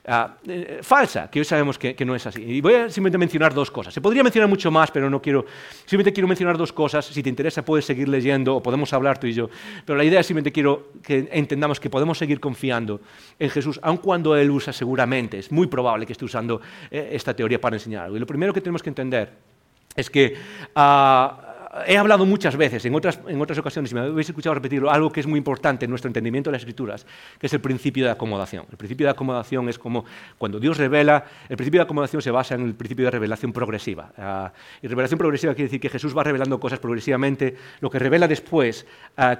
uh, eh, falsa, que hoy sabemos que, no es así? Y voy a simplemente mencionar dos cosas. Se podría mencionar mucho más, pero no quiero. Simplemente quiero mencionar dos cosas. Si te interesa, puedes seguir leyendo o podemos hablar tú y yo. Pero la idea es simplemente quiero que entendamos que podemos seguir confiando en Jesús, aun cuando Él usa seguramente, es muy probable que esté usando eh, esta teoría para enseñar algo. Y lo primero que tenemos que entender es que. Uh, he hablado muchas veces, en otras, en otras ocasiones, y me habéis escuchado repetirlo, algo que es muy importante en nuestro entendimiento de las escrituras, que es el principio de acomodación. El principio de acomodación es como cuando Dios revela, el principio de acomodación se basa en el principio de revelación progresiva. Uh, y revelación progresiva quiere decir que Jesús va revelando cosas progresivamente, lo que revela después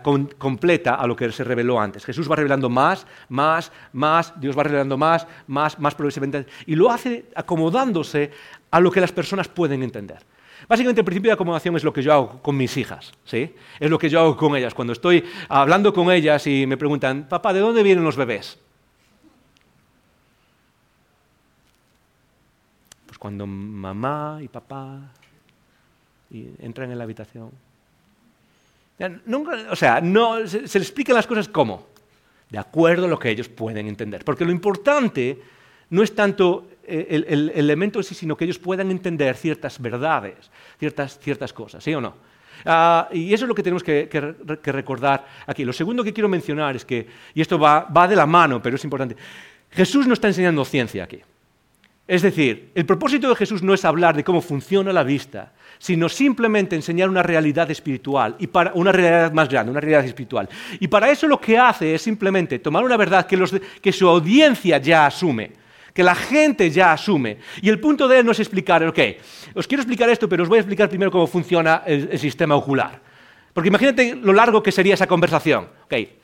con, completa a lo que se reveló antes. Jesús va revelando más, más, más, Dios va revelando más, más, más progresivamente, y lo hace acomodándose a lo que las personas pueden entender. Básicamente el principio de acomodación es lo que yo hago con mis hijas, ¿sí? Es lo que yo hago con ellas. Cuando estoy hablando con ellas y me preguntan, papá, ¿de dónde vienen los bebés? Pues cuando mamá y papá entran en la habitación. Nunca, o sea, no, se, se les explican las cosas como, de acuerdo a lo que ellos pueden entender. Porque lo importante no es tanto el, el, elemento en sí, sino que ellos puedan entender ciertas verdades, ciertas, ciertas cosas, ¿sí o no? Uh, y eso es lo que tenemos que, que, que, recordar aquí. Lo segundo que quiero mencionar es que, y esto va, va de la mano, pero es importante, Jesús no está enseñando ciencia aquí. Es decir, el propósito de Jesús no es hablar de cómo funciona la vista, sino simplemente enseñar una realidad espiritual y para una realidad más grande, una realidad espiritual. Y para eso lo que hace es simplemente tomar una verdad que, los, que su audiencia ya asume que la gente ya asume. Y el punto de él no es explicar, ok, os quiero explicar esto, pero os voy a explicar primero cómo funciona el, sistema ocular. Porque imagínate lo largo que sería esa conversación. Okay,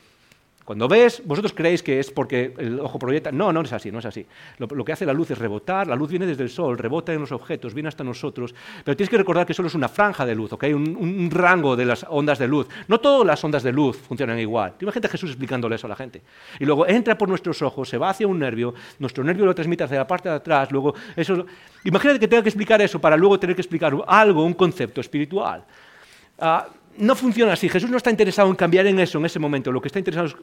cuando ves, vosotros creéis que es porque el ojo proyecta. No, no es así, no es así. Lo, que hace la luz es rebotar, la luz viene desde el sol, rebota en los objetos, viene hasta nosotros, pero tienes que recordar que solo es una franja de luz, ¿ok? un, rango de las ondas de luz. No todas las ondas de luz funcionan igual. Imagínate a Jesús explicándole eso a la gente. Y luego entra por nuestros ojos, se va hacia un nervio, nuestro nervio lo transmite hacia la parte de atrás, luego eso... Imagínate que tenga que explicar eso para luego tener que explicar algo, un concepto espiritual. Uh, no funciona así. Jesús no está interesado en cambiar en eso en ese momento. Lo que está interesado es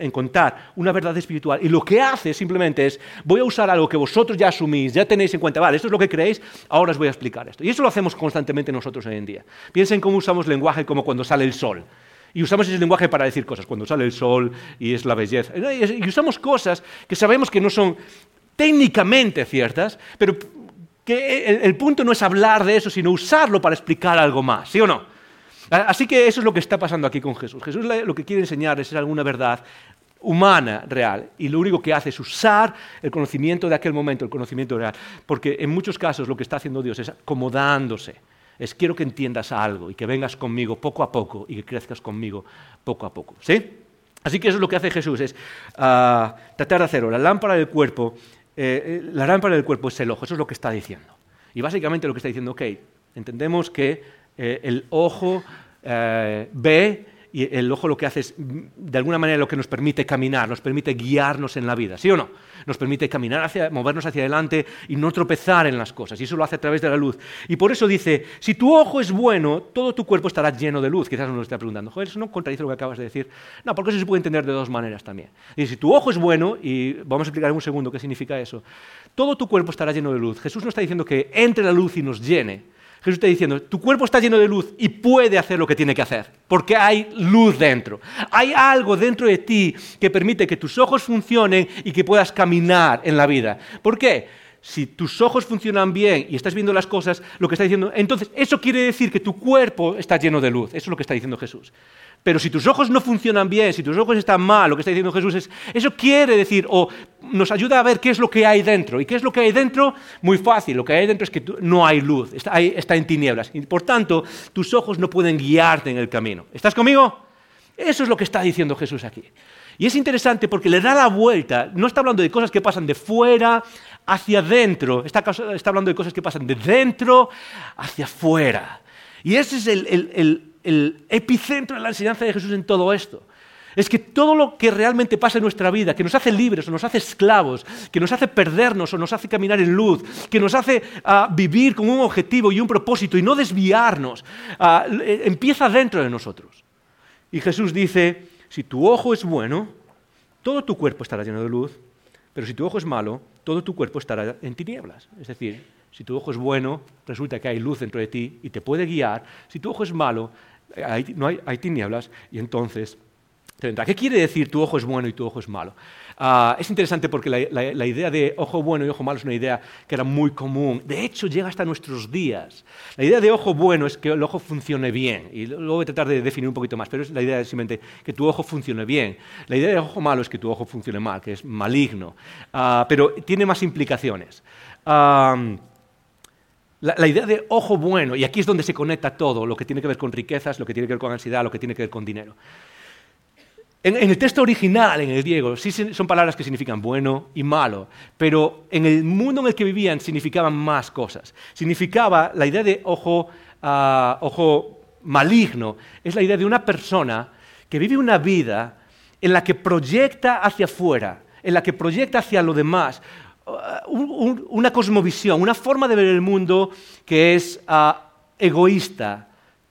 en contar una verdad espiritual. Y lo que hace simplemente es, voy a usar algo que vosotros ya asumís, ya tenéis en cuenta. Vale, esto es lo que creéis, ahora os voy a explicar esto. Y eso lo hacemos constantemente nosotros hoy en día. Piensen cómo usamos lenguaje como cuando sale el sol. Y usamos ese lenguaje para decir cosas, cuando sale el sol y es la belleza. Y usamos cosas que sabemos que no son técnicamente ciertas, pero que el, el punto no es hablar de eso, sino usarlo para explicar algo más, ¿sí o no? Así que eso es lo que está pasando aquí con Jesús. Jesús lo que quiere enseñar es alguna verdad humana, real, y lo único que hace es usar el conocimiento de aquel momento, el conocimiento real, porque en muchos casos lo que está haciendo Dios es acomodándose, es quiero que entiendas algo y que vengas conmigo poco a poco y que crezcas conmigo poco a poco, ¿sí? Así que eso es lo que hace Jesús, es uh, tratar de hacerlo. La lámpara del cuerpo, eh, la lámpara del cuerpo es el ojo, eso es lo que está diciendo. Y básicamente lo que está diciendo, ok, entendemos que eh, el ojo eh, ve y el ojo lo que hace es, de alguna manera, lo que nos permite caminar, nos permite guiarnos en la vida, ¿sí o no? Nos permite caminar, hacia, movernos hacia adelante y no tropezar en las cosas, y eso lo hace a través de la luz. Y por eso dice, si tu ojo es bueno, todo tu cuerpo estará lleno de luz. Quizás uno lo esté preguntando, joder, eso no contradice lo que acabas de decir. No, porque eso se puede entender de dos maneras también. Y si tu ojo es bueno, y vamos a explicar en un segundo qué significa eso, todo tu cuerpo estará lleno de luz. Jesús no está diciendo que entre la luz y nos llene, Jesús está diciendo, tu cuerpo está lleno de luz y puede hacer lo que tiene que hacer, porque hay luz dentro. Hay algo dentro de ti que permite que tus ojos funcionen y que puedas caminar en la vida. ¿Por qué? Si tus ojos funcionan bien y estás viendo las cosas, lo que está diciendo, entonces eso quiere decir que tu cuerpo está lleno de luz. Eso es lo que está diciendo Jesús. Pero si tus ojos no funcionan bien, si tus ojos están mal, lo que está diciendo Jesús es, eso quiere decir, o nos ayuda a ver qué es lo que hay dentro. ¿Y qué es lo que hay dentro? Muy fácil, lo que hay dentro es que no hay luz, está, en tinieblas. Y por tanto, tus ojos no pueden guiarte en el camino. ¿Estás conmigo? Eso es lo que está diciendo Jesús aquí. Y es interesante porque le da la vuelta, no está hablando de cosas que pasan de fuera hacia adentro, está, está hablando de cosas que pasan de dentro hacia afuera. Y ese es el, el epicentro de la enseñanza de Jesús en todo esto. Es que todo lo que realmente pasa en nuestra vida, que nos hace libres o nos hace esclavos, que nos hace perdernos o nos hace caminar en luz, que nos hace ah, vivir con un objetivo y un propósito y no desviarnos, eh, empieza dentro de nosotros. Y Jesús dice, si tu ojo es bueno, todo tu cuerpo estará lleno de luz, pero si tu ojo es malo, todo tu cuerpo estará en tinieblas. Es decir, si tu ojo es bueno, resulta que hay luz dentro de ti y te puede guiar. Si tu ojo es malo, no hay, tinieblas y entonces ¿Qué quiere decir tu ojo es bueno y tu ojo es malo? Ah, es interesante porque la, idea de ojo bueno y ojo malo es una idea que era muy común. De hecho, llega hasta nuestros días. La idea de ojo bueno es que el ojo funcione bien. Y luego voy a tratar de definir un poquito más, pero es la idea de simplemente que tu ojo funcione bien. La idea de ojo malo es que tu ojo funcione mal, que es maligno. Ah, pero tiene más implicaciones. La, idea de ojo bueno, y aquí es donde se conecta todo, lo que tiene que ver con riquezas, lo que tiene que ver con ansiedad, lo que tiene que ver con dinero. En, el texto original, en el griego, sí son palabras que significan bueno y malo, pero en el mundo en el que vivían significaban más cosas. Significaba la idea de ojo, ah, ojo maligno, es la idea de una persona que vive una vida en la que proyecta hacia afuera, en la que proyecta hacia lo demás, una cosmovisión, una forma de ver el mundo que es ah, egoísta,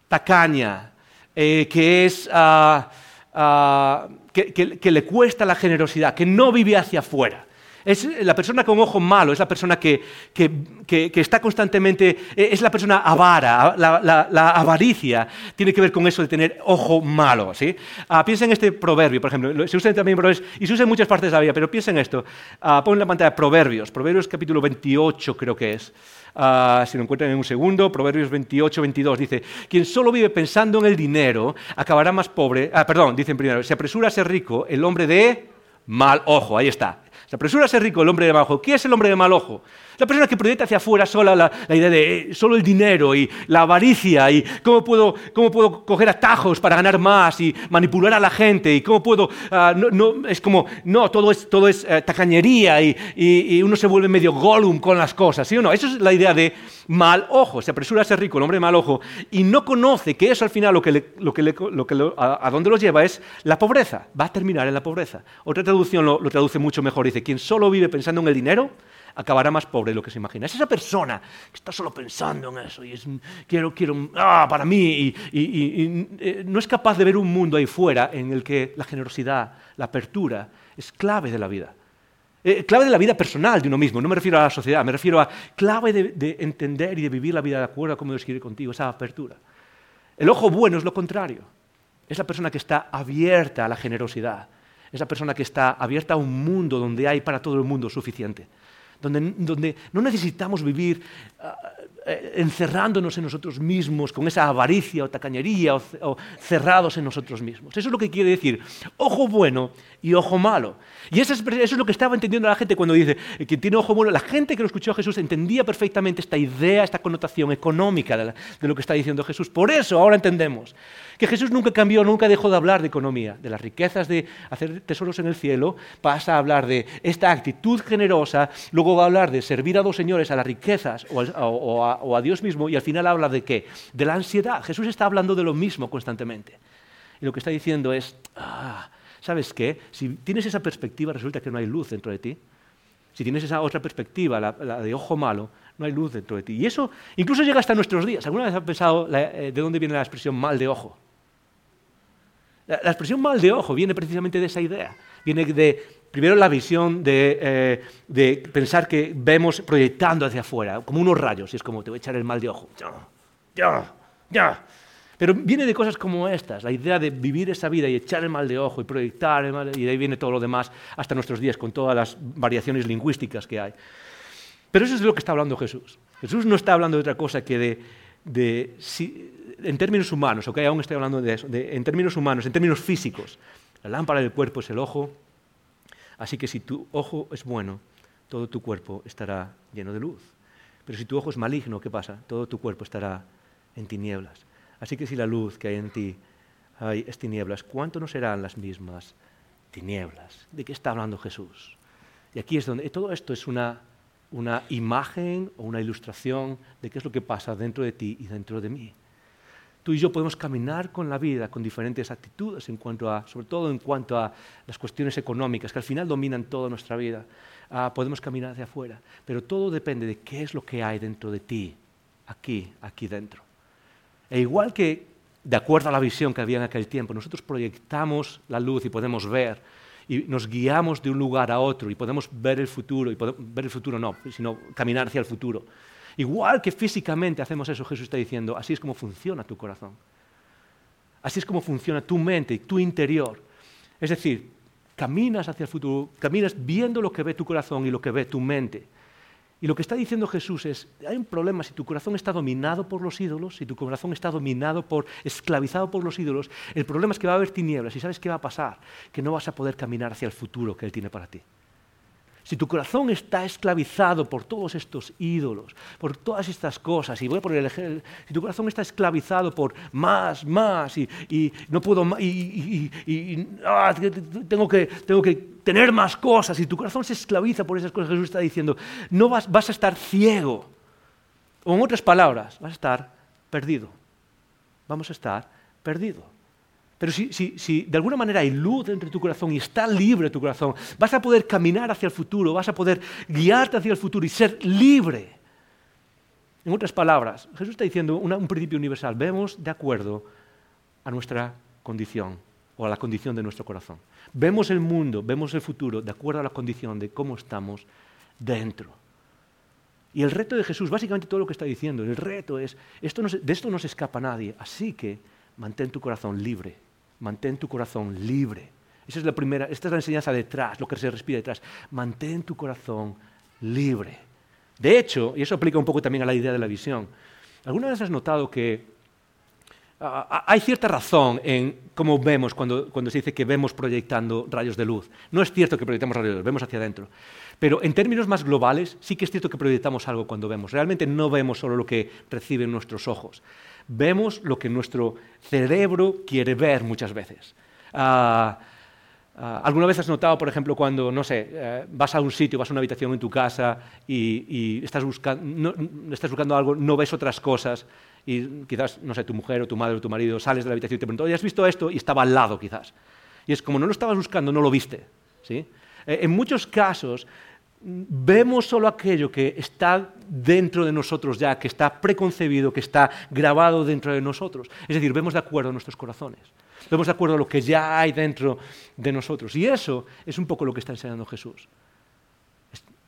tacaña, eh, que, es, ah, que, le cuesta la generosidad, que no vive hacia afuera. Es la persona con ojo malo, es la persona que, está constantemente, e, es la persona avara, la, avaricia tiene que ver con eso de tener ojo malo. ¿sí? Ah, piensa en este proverbio, por ejemplo, se usa también proverbios y se usa en muchas partes de la vida, pero piensa en esto. Ah, pon en la pantalla Proverbios, Proverbios capítulo 28 creo que es. Ah, si lo encuentran en un segundo, Proverbios 28, 22, dice, quien solo vive pensando en el dinero acabará más pobre, ah, perdón, dicen primero, se apresura a ser rico el hombre de mal ojo, ahí está, se apresura a ser rico el hombre de mal ojo. ¿Qué es el hombre de mal ojo? La persona que proyecta hacia afuera sola la, idea de eh, solo el dinero y la avaricia y cómo puedo, cómo puedo coger atajos para ganar más y manipular a la gente y cómo puedo... Ah, no, es como, no, todo es, todo es eh, tacañería y, y, uno se vuelve medio Gollum con las cosas, ¿sí o no? Eso es la idea de mal ojo. Se apresura a ser rico el hombre de mal ojo y no conoce que eso al final lo que, lo que, lo que a, a, dónde lo lleva es la pobreza. Va a terminar en la pobreza. Otra traducción lo, lo traduce mucho mejor. Dice, quien solo vive pensando en el dinero acabará más pobre de lo que se imagina. Es esa persona que está solo pensando en eso y es, quiero, quiero, ah, para mí, y, eh, no es capaz de ver un mundo ahí fuera en el que la generosidad, la apertura, es clave de la vida. Eh, clave de la vida personal de uno mismo, no me refiero a la sociedad, me refiero a clave de, entender y de vivir la vida de acuerdo a cómo Dios quiere contigo, esa apertura. El ojo bueno es lo contrario, es la persona que está abierta a la generosidad, es la persona que está abierta a un mundo donde hay para todo el mundo suficiente donde, no necesitamos vivir ah, eh, encerrándonos en nosotros mismos con esa avaricia o tacañería o, cerrados en nosotros mismos. Eso es lo que quiere decir ojo bueno y ojo malo. Y eso es, lo que estaba entendiendo la gente cuando dice que tiene ojo bueno. La gente que lo escuchó a Jesús entendía perfectamente esta idea, esta connotación económica de, lo que está diciendo Jesús. Por eso ahora entendemos que Jesús nunca cambió, nunca dejó de hablar de economía, de las riquezas de hacer tesoros en el cielo, pasa a hablar de esta actitud generosa, luego va a hablar de servir a dos señores, a las riquezas o a, Dios mismo, y al final habla de qué? De la ansiedad. Jesús está hablando de lo mismo constantemente. Y lo que está diciendo es, ah, ¿Sabes qué? Si tienes esa perspectiva, resulta que no hay luz dentro de ti. Si tienes esa otra perspectiva, la, de ojo malo, no hay luz dentro de ti. Y eso incluso llega hasta nuestros días. ¿Alguna vez has pensado eh, de dónde viene la expresión mal de ojo? La, expresión mal de ojo viene precisamente de esa idea. Viene de, primero, la visión de, eh, de, pensar que vemos proyectando hacia afuera, como unos rayos, y es como te voy a echar el mal de ojo. Ya, ya, ya. Pero viene de cosas como estas, la idea de vivir esa vida y echar el mal de ojo y proyectar el mal, y de ahí viene todo lo demás hasta nuestros días con todas las variaciones lingüísticas que hay. Pero eso es de lo que está hablando Jesús. Jesús no está hablando de otra cosa que de, en términos humanos, ok, aún estoy hablando de eso, en términos humanos, en términos físicos. La lámpara del cuerpo es el ojo, así que si tu ojo es bueno, todo tu cuerpo estará lleno de luz. Pero si tu ojo es maligno, ¿qué pasa? Todo tu cuerpo estará en tinieblas. Así que si la luz que hay en ti es tinieblas, ¿cuánto no serán las mismas tinieblas? ¿De qué está hablando Jesús? Y aquí es donde todo esto es una, una imagen o una ilustración de qué es lo que pasa dentro de ti y dentro de mí. Tú y yo podemos caminar con la vida con diferentes actitudes, en cuanto a, sobre todo en cuanto a las cuestiones económicas, que al final dominan toda nuestra vida. Ah, podemos caminar hacia afuera, pero todo depende de qué es lo que hay dentro de ti, aquí, aquí dentro. E igual que, de acuerdo a la visión que había en aquel tiempo, nosotros proyectamos la luz y podemos ver, y nos guiamos de un lugar a otro y podemos ver el futuro, y ver el futuro no, sino caminar hacia el futuro. Igual que físicamente hacemos eso, Jesús está diciendo, así es como funciona tu corazón. Así es como funciona tu mente, tu interior. Es decir, caminas hacia el futuro, caminas viendo lo que ve tu corazón y lo que ve tu mente. Y lo que está diciendo Jesús es, hay un problema, si tu corazón está dominado por los ídolos, si tu corazón está dominado por, esclavizado por los ídolos, el problema es que va a haber tinieblas y sabes qué va a pasar, que no vas a poder caminar hacia el futuro que Él tiene para ti si tu corazón está esclavizado por todos estos ídolos, por todas estas cosas, y voy a poner el ejemplo, si tu corazón está esclavizado por más, más, y, no puedo más, y, ah, tengo, que, tengo que tener más cosas, si tu corazón se esclaviza por esas cosas, Jesús está diciendo, no vas, vas a estar ciego. O en otras palabras, vas a estar perdido. Vamos a estar perdido. Pero si, de alguna manera hay luz entre tu corazón y está libre tu corazón, vas a poder caminar hacia el futuro, vas a poder guiarte hacia el futuro y ser libre. En otras palabras, Jesús está diciendo un principio universal. Vemos de acuerdo a nuestra condición o a la condición de nuestro corazón. Vemos el mundo, vemos el futuro de acuerdo a la condición de cómo estamos dentro. Y el reto de Jesús, básicamente todo lo que está diciendo, el reto es, de esto no se escapa nadie, así que mantén tu corazón libre Mantén tu corazón libre. Esa es la primera, esta es la enseñanza detrás, lo que se respira detrás. Mantén tu corazón libre. De hecho, y eso aplica un poco también a la idea de la visión, ¿alguna vez has notado que hay cierta razón en cómo vemos cuando, cuando, se dice que vemos proyectando rayos de luz? No es cierto que proyectamos rayos de luz, vemos hacia adentro. Pero en términos más globales, sí que es cierto que proyectamos algo cuando vemos. Realmente no vemos solo lo que reciben nuestros ojos vemos lo que nuestro cerebro quiere ver muchas veces. Ah, ah, ¿Alguna vez has notado, por ejemplo, cuando, no sé, eh, vas a un sitio, vas a una habitación en tu casa y, estás, buscando, estás buscando algo, no ves otras cosas y quizás, no sé, tu mujer o tu madre o tu marido sales de la habitación y te preguntan, ¿has visto esto? Y estaba al lado quizás. Y es como no lo estabas buscando, no lo viste. ¿sí? Eh, en muchos casos vemos solo aquello que está dentro de nosotros ya, que está preconcebido, que está grabado dentro de nosotros. Es decir, vemos de acuerdo a nuestros corazones. Vemos de acuerdo a lo que ya hay dentro de nosotros. Y eso es un poco lo que está enseñando Jesús.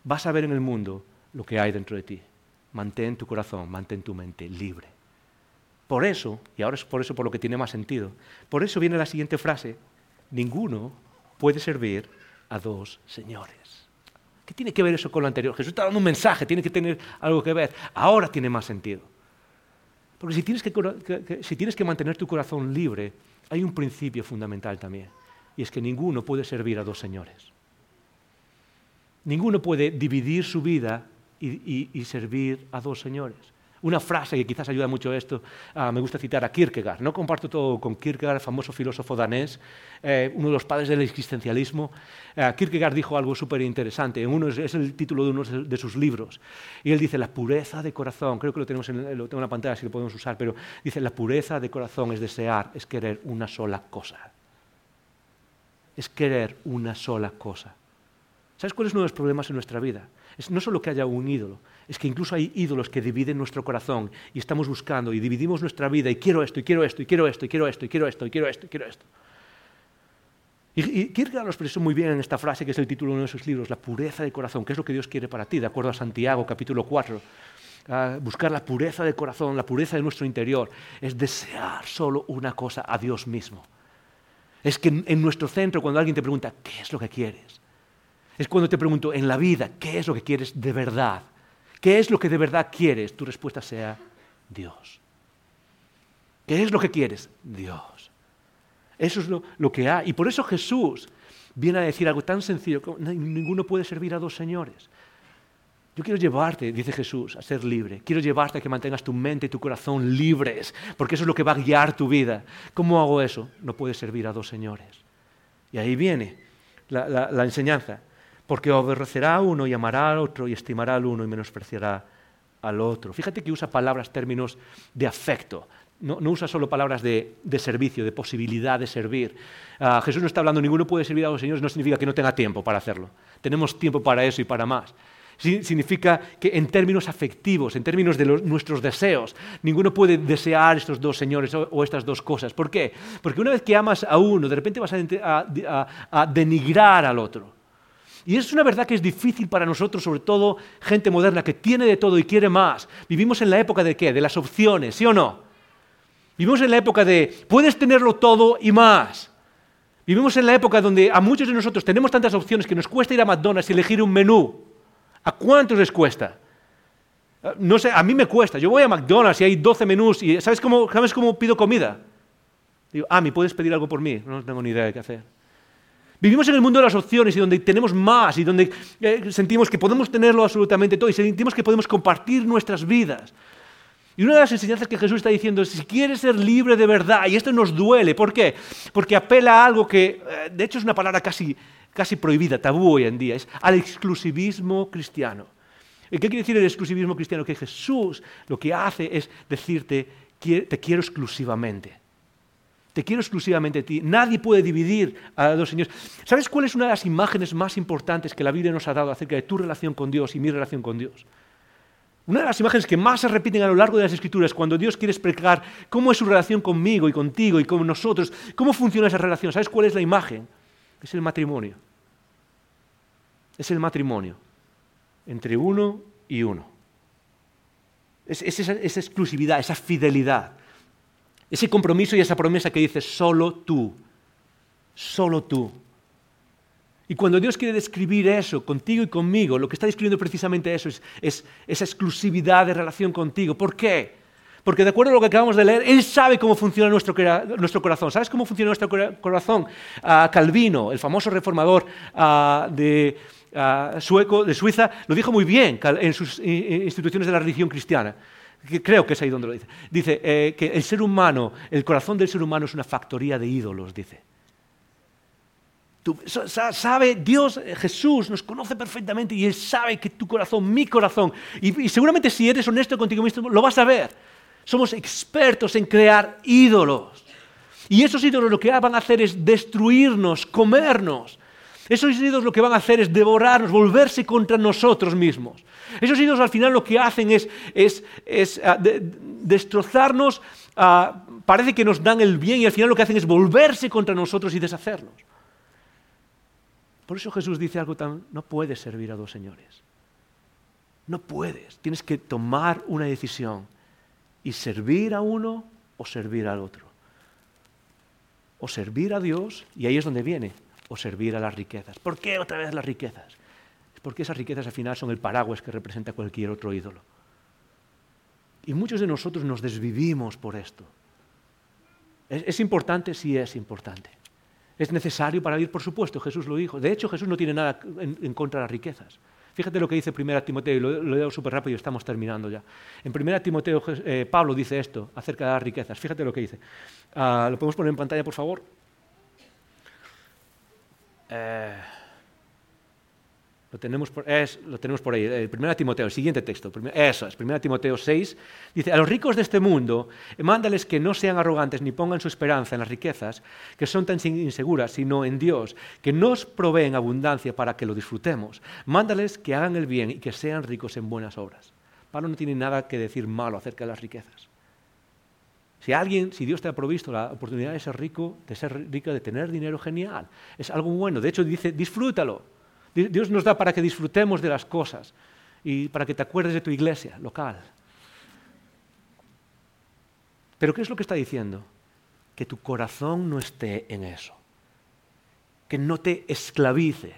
Vas a ver en el mundo lo que hay dentro de ti. Mantén tu corazón, mantén tu mente libre. Por eso, y ahora es por eso por lo que tiene más sentido, por eso viene la siguiente frase, ninguno puede servir a dos señores. ¿Qué tiene que ver eso con lo anterior? Jesús está dando un mensaje, tiene que tener algo que ver. Ahora tiene más sentido. Porque si tienes que, si tienes que mantener tu corazón libre, hay un principio fundamental también. Y es que ninguno puede servir a dos señores. Ninguno puede dividir su vida y servir a dos señores. Una frase que quizás ayuda mucho a esto, ah, me gusta citar a Kierkegaard. No comparto todo con Kierkegaard, el famoso filósofo danés, eh, uno de los padres del existencialismo. Eh, Kierkegaard dijo algo súper interesante, es, el título de uno de sus libros. Y él dice, la pureza de corazón, creo que lo tenemos en, lo tengo en la pantalla, si lo podemos usar, pero dice, la pureza de corazón es desear, es querer una sola cosa. Es querer una sola cosa. ¿Sabes cuál es uno de los problemas en nuestra vida? Es no solo que haya un ídolo, es que incluso hay ídolos que dividen nuestro corazón y estamos buscando y dividimos nuestra vida y quiero esto, y quiero esto, y quiero esto, y quiero esto, y quiero esto, y quiero esto, y quiero esto. Y, y Kierkegaard lo expresó muy bien en esta frase que es el título de uno de sus libros, la pureza de corazón, que es lo que Dios quiere para ti, de acuerdo a Santiago capítulo 4. buscar la pureza de corazón, la pureza de nuestro interior, es desear solo una cosa a Dios mismo. Es que en nuestro centro, cuando alguien te pregunta, ¿qué es lo que quieres? Es cuando te pregunto en la vida, ¿qué es lo que quieres de verdad? ¿Qué es lo que de verdad quieres? Tu respuesta sea Dios. ¿Qué es lo que quieres? Dios. Eso es lo, que hay. Y por eso Jesús viene a decir algo tan sencillo, ninguno puede servir a dos señores. Yo quiero llevarte, dice Jesús, a ser libre. Quiero llevarte a que mantengas tu mente y tu corazón libres, porque eso es lo que va a guiar tu vida. ¿Cómo hago eso? No puedes servir a dos señores. Y ahí viene la, enseñanza. Porque obedecerá a uno y amará al otro y estimará al uno y menospreciará al otro. Fíjate que usa palabras, términos de afecto. No, usa solo palabras de, servicio, de posibilidad de servir. Ah, Jesús no está hablando, ninguno puede servir a los señores, no significa que no tenga tiempo para hacerlo. Tenemos tiempo para eso y para más significa que en términos afectivos, en términos de nuestros deseos, ninguno puede desear estos dos señores o, estas dos cosas. ¿Por qué? Porque una vez que amas a uno, de repente vas a, denigrar al otro. Y es una verdad que es difícil para nosotros, sobre todo gente moderna que tiene de todo y quiere más. Vivimos en la época de qué? De las opciones, ¿sí o no? Vivimos en la época de puedes tenerlo todo y más. Vivimos en la época donde a muchos de nosotros tenemos tantas opciones que nos cuesta ir a McDonald's y elegir un menú. ¿A cuántos les cuesta? No sé, a mí me cuesta. Yo voy a McDonald's y hay 12 menús y ¿sabes cómo, ¿sabes cómo pido comida? Digo, ah, ¿me puedes pedir algo por mí? No tengo ni idea de qué hacer. Vivimos en el mundo de las opciones y donde tenemos más y donde eh, sentimos que podemos tenerlo absolutamente todo y sentimos que podemos compartir nuestras vidas. Y una de las enseñanzas que Jesús está diciendo es, si quieres ser libre de verdad, y esto nos duele, ¿por qué? Porque apela a algo que, eh, de hecho, es una palabra casi casi prohibida, tabú hoy en día, es al exclusivismo cristiano. ¿Qué quiere decir el exclusivismo cristiano? Que Jesús lo que hace es decirte, te quiero exclusivamente. Te quiero exclusivamente a ti. Nadie puede dividir a los señores. ¿Sabes cuál es una de las imágenes más importantes que la Biblia nos ha dado acerca de tu relación con Dios y mi relación con Dios? Una de las imágenes que más se repiten a lo largo de las Escrituras, cuando Dios quiere explicar cómo es su relación conmigo y contigo y con nosotros, cómo funciona esa relación. ¿Sabes cuál es la imagen? Es el matrimonio. Es el matrimonio entre uno y uno. Es, esa, exclusividad, esa fidelidad, ese compromiso y esa promesa que dice solo tú, solo tú. Y cuando Dios quiere describir eso contigo y conmigo, lo que está describiendo precisamente eso es, es esa exclusividad de relación contigo. ¿Por qué? Porque de acuerdo a lo que acabamos de leer, Él sabe cómo funciona nuestro, corazón. ¿Sabes cómo funciona nuestro corazón? Ah, Calvino, el famoso reformador ah, ah, sueco, de Suiza, lo dijo muy bien en sus instituciones de la religión cristiana. Creo que es ahí donde lo dice. Dice eh, que el ser humano, el corazón del ser humano es una factoría de ídolos, dice. sabe, Dios, eh, Jesús nos conoce perfectamente y Él sabe que tu corazón, mi corazón, y, y seguramente si eres honesto contigo mismo, lo vas a ver. Somos expertos en crear ídolos. Y esos ídolos lo que van a hacer es destruirnos, comernos. Esos ídolos lo que van a hacer es devorarnos, volverse contra nosotros mismos. Esos ídolos al final lo que hacen es, ah, destrozarnos, ah, parece que nos dan el bien y al final lo que hacen es volverse contra nosotros y deshacernos. Por eso Jesús dice algo tan, no puedes servir a dos señores. No puedes, tienes que tomar una decisión y servir a uno o servir al otro. O servir a Dios, y ahí es donde viene, o servir a las riquezas. ¿Por qué otra vez las riquezas? Porque esas riquezas al final son el paraguas que representa cualquier otro ídolo. Y muchos de nosotros nos desvivimos por esto. ¿Es, importante? Sí, es importante. ¿Es necesario para vivir? Por supuesto, Jesús lo dijo. De hecho, Jesús no tiene nada en contra de las riquezas. Fíjate lo que dice 1 Timoteo, y lo, leo súper rápido y estamos terminando ya. En 1 Timoteo, eh, Pablo dice esto acerca de las riquezas. Fíjate lo que dice. Ah, ¿Lo podemos poner en pantalla, por favor? Eh, lo tenemos por, es, lo tenemos por ahí, el 1 Timoteo, el siguiente texto, eso es, 1 Timoteo 6, dice, a los ricos de este mundo, mándales que no sean arrogantes ni pongan su esperanza en las riquezas, que son tan inseguras, sino en Dios, que nos proveen abundancia para que lo disfrutemos. Mándales que hagan el bien y que sean ricos en buenas obras. Pablo no tiene nada que decir malo acerca de las riquezas. Si alguien, si Dios te ha provisto la oportunidad de ser rico, de ser rico, de tener dinero, genial. Es algo bueno. De hecho, dice, disfrútalo. Dios nos da para que disfrutemos de las cosas y para que te acuerdes de tu iglesia local. Pero ¿qué es lo que está diciendo? Que tu corazón no esté en eso. Que no te esclavice.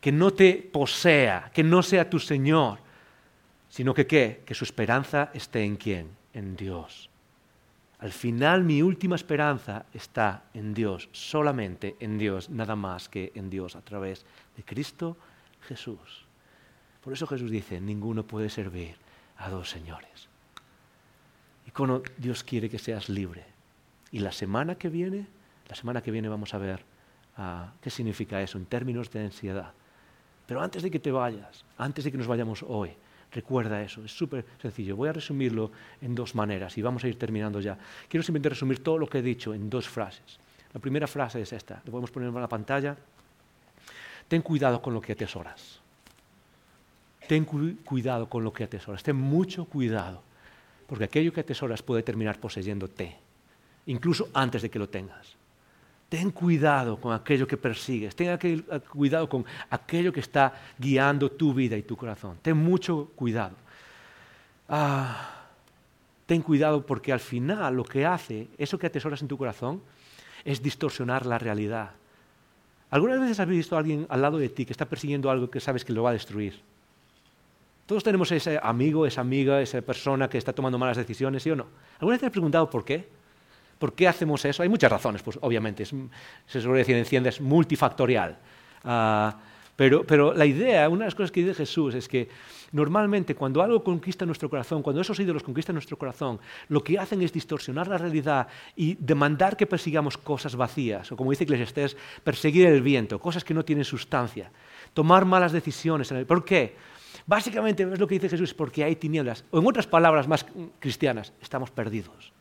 Que no te posea. Que no sea tu Señor. sino que qué? Que su esperanza esté en quién? En Dios. Al final mi última esperanza está en Dios, solamente en Dios, nada más que en Dios, a través de Cristo Jesús. Por eso Jesús dice, ninguno puede servir a dos señores. Y cuando Dios quiere que seas libre. Y la semana que viene, la semana que viene vamos a ver ah, qué significa eso en términos de ansiedad. Pero antes de que te vayas, antes de que nos vayamos hoy, recuerda eso, es súper sencillo. Voy a resumirlo en dos maneras y vamos a ir terminando ya. Quiero simplemente resumir todo lo que he dicho en dos frases. La primera frase es esta, lo podemos poner en la pantalla. Ten cuidado con lo que atesoras. Ten cuidado con lo que atesoras. Ten mucho cuidado porque aquello que atesoras puede terminar poseyéndote, incluso antes de que lo tengas. Ten cuidado con aquello que persigues, ten cuidado con aquello que está guiando tu vida y tu corazón. Ten mucho cuidado. Ah, ten cuidado porque al final lo que hace, eso que atesoras en tu corazón, es distorsionar la realidad. ¿Algunas veces has visto a alguien al lado de ti que está persiguiendo algo que sabes que lo va a destruir? Todos tenemos ese amigo, esa amiga, esa persona que está tomando malas decisiones, ¿sí o no? ¿Alguna vez te has preguntado por qué? ¿Por qué hacemos eso? Hay muchas razones, pues obviamente, se suele decir en ciencia, es multifactorial. Ah, pero, pero, la idea, una de las cosas que dice Jesús es que normalmente cuando algo conquista nuestro corazón, cuando esos ídolos conquistan nuestro corazón, lo que hacen es distorsionar la realidad y demandar que persigamos cosas vacías, o como dice Eclesiastés, perseguir el viento, cosas que no tienen sustancia, tomar malas decisiones. ¿Por qué? Básicamente es lo que dice Jesús, porque hay tinieblas. O en otras palabras más cristianas, estamos perdidos.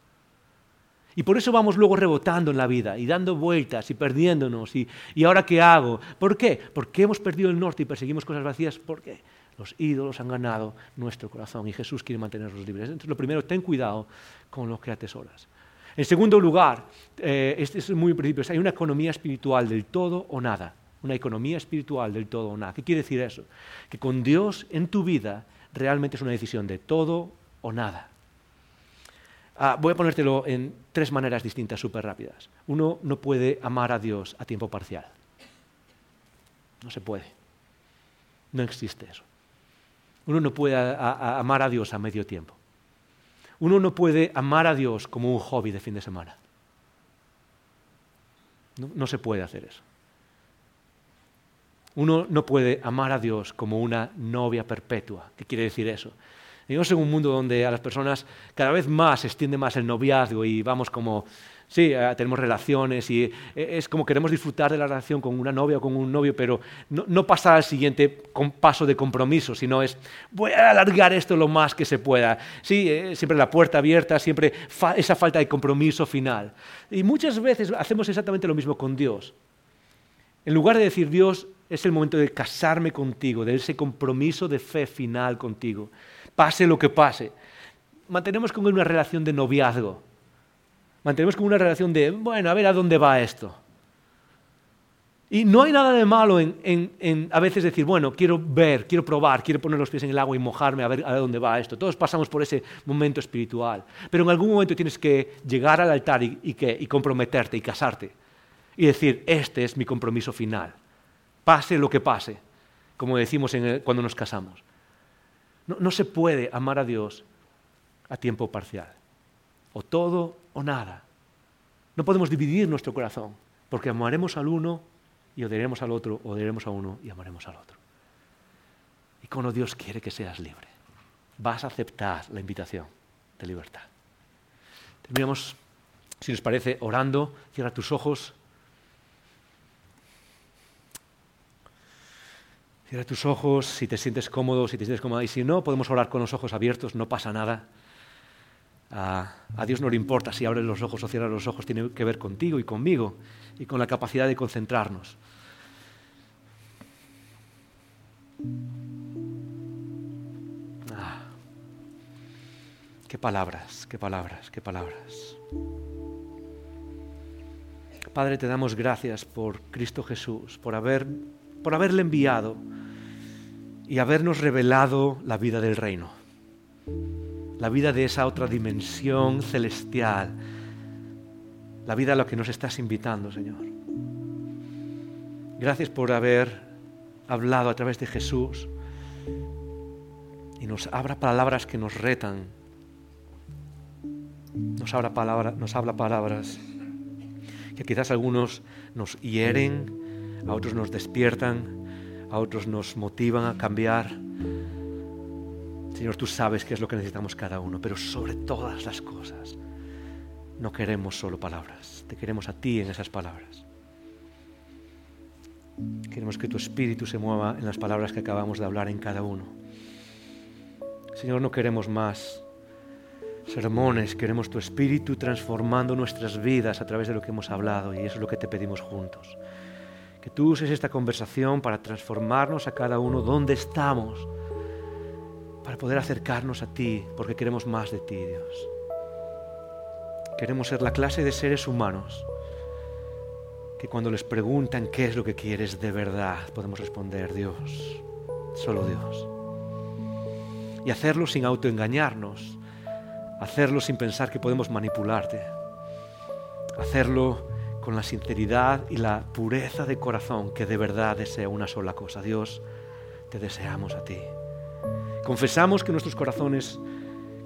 Y por eso vamos luego rebotando en la vida y dando vueltas y perdiéndonos. Y, y, ahora qué hago? ¿Por qué? Porque hemos perdido el norte y perseguimos cosas vacías. ¿Por qué? Los ídolos han ganado nuestro corazón y Jesús quiere mantenernos libres. Entonces, lo primero, ten cuidado con lo que atesoras. En segundo lugar, eh, este es muy principio, hay una economía espiritual del todo o nada una economía espiritual del todo o nada. ¿Qué quiere decir eso? Que con Dios en tu vida realmente es una decisión de todo o nada. Ah, voy a ponértelo en tres maneras distintas, súper rápidas. Uno no puede amar a Dios a tiempo parcial. No se puede. No existe eso. Uno no puede amar a Dios a medio tiempo. Uno no puede amar a Dios como un hobby de fin de semana. no se puede hacer eso. Uno no puede amar a Dios como una novia perpetua. ¿Qué quiere decir eso? Vivimos en un mundo donde a las personas cada vez más se extiende más el noviazgo y vamos como, sí, eh, tenemos relaciones y eh, es como queremos disfrutar de la relación con una novia o con un novio, pero no, pasar al siguiente paso de compromiso, sino es, voy a alargar esto lo más que se pueda. Sí, eh, siempre la puerta abierta, siempre esa falta de compromiso final. Y muchas veces hacemos exactamente lo mismo con Dios. En lugar de decir, Dios, es el momento de casarme contigo, de ese compromiso de fe final contigo, pase lo que pase. Mantenemos con una relación de noviazgo, mantenemos con una relación de, bueno, a ver a dónde va esto. Y no hay nada de malo en, a veces decir, bueno, quiero ver, quiero probar, quiero poner los pies en el agua y mojarme a ver a dónde va esto. Todos pasamos por ese momento espiritual. Pero en algún momento tienes que llegar al altar y, y comprometerte y casarte. Y decir, este es mi compromiso final pase lo que pase, como decimos cuando nos casamos. No, se puede amar a Dios a tiempo parcial, o todo o nada. No podemos dividir nuestro corazón, porque amaremos al uno y odiaremos al otro, odiaremos a uno y amaremos al otro. Y cuando Dios quiere que seas libre, vas a aceptar la invitación de libertad. Terminamos, si les parece, orando. Cierra tus ojos. Cierra tus ojos si te sientes cómodo, si te sientes cómoda. Y si no, podemos orar con los ojos abiertos, no pasa nada. a Dios no le importa si abres los ojos o cierras los ojos, tiene que ver contigo y conmigo y con la capacidad de concentrarnos. Ah, qué palabras, qué palabras, qué palabras. Padre, te damos gracias por Cristo Jesús, por haber por haberle enviado y habernos revelado la vida del reino, la vida de esa otra dimensión celestial, la vida a la que nos estás invitando, Señor. Gracias por haber hablado a través de Jesús y nos abra palabras que nos retan. Nos habla, palabra, nos habla palabras que quizás algunos nos hieren, a otros nos despiertan, a otros nos motivan a cambiar. Señor, tú sabes qué es lo que necesitamos cada uno, pero sobre todas las cosas, no queremos solo palabras, te queremos a ti en esas palabras. Queremos que tu espíritu se mueva en las palabras que acabamos de hablar en cada uno. Señor, no queremos más sermones, queremos tu espíritu transformando nuestras vidas a través de lo que hemos hablado y eso es lo que te pedimos juntos. Que tú uses esta conversación para transformarnos a cada uno donde estamos, para poder acercarnos a ti, porque queremos más de ti, Dios. Queremos ser la clase de seres humanos que cuando les preguntan qué es lo que quieres de verdad, podemos responder Dios, solo Dios. Y hacerlo sin autoengañarnos, hacerlo sin pensar que podemos manipularte, hacerlo con la sinceridad y la pureza de corazón que de verdad desea una sola cosa. Dios, te deseamos a ti. Confesamos que nuestros corazones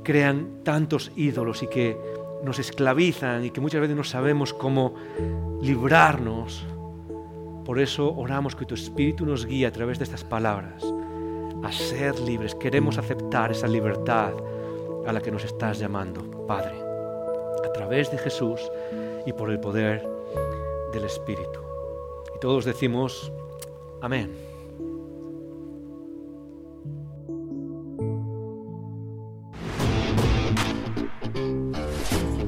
crean tantos ídolos y que nos esclavizan y que muchas veces no sabemos cómo librarnos. Por eso oramos que tu Espíritu nos guíe a través de estas palabras a ser libres. Queremos aceptar esa libertad a la que nos estás llamando, Padre, a través de Jesús y por el poder del Espíritu. Y todos decimos, amén.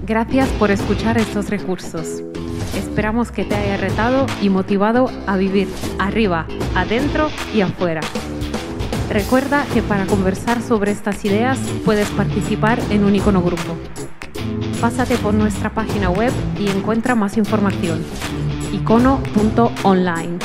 Gracias por escuchar estos recursos. Esperamos que te haya retado y motivado a vivir arriba, adentro y afuera. Recuerda que para conversar sobre estas ideas puedes participar en un icono grupo. Pásate por nuestra página web y encuentra más información. icono.online.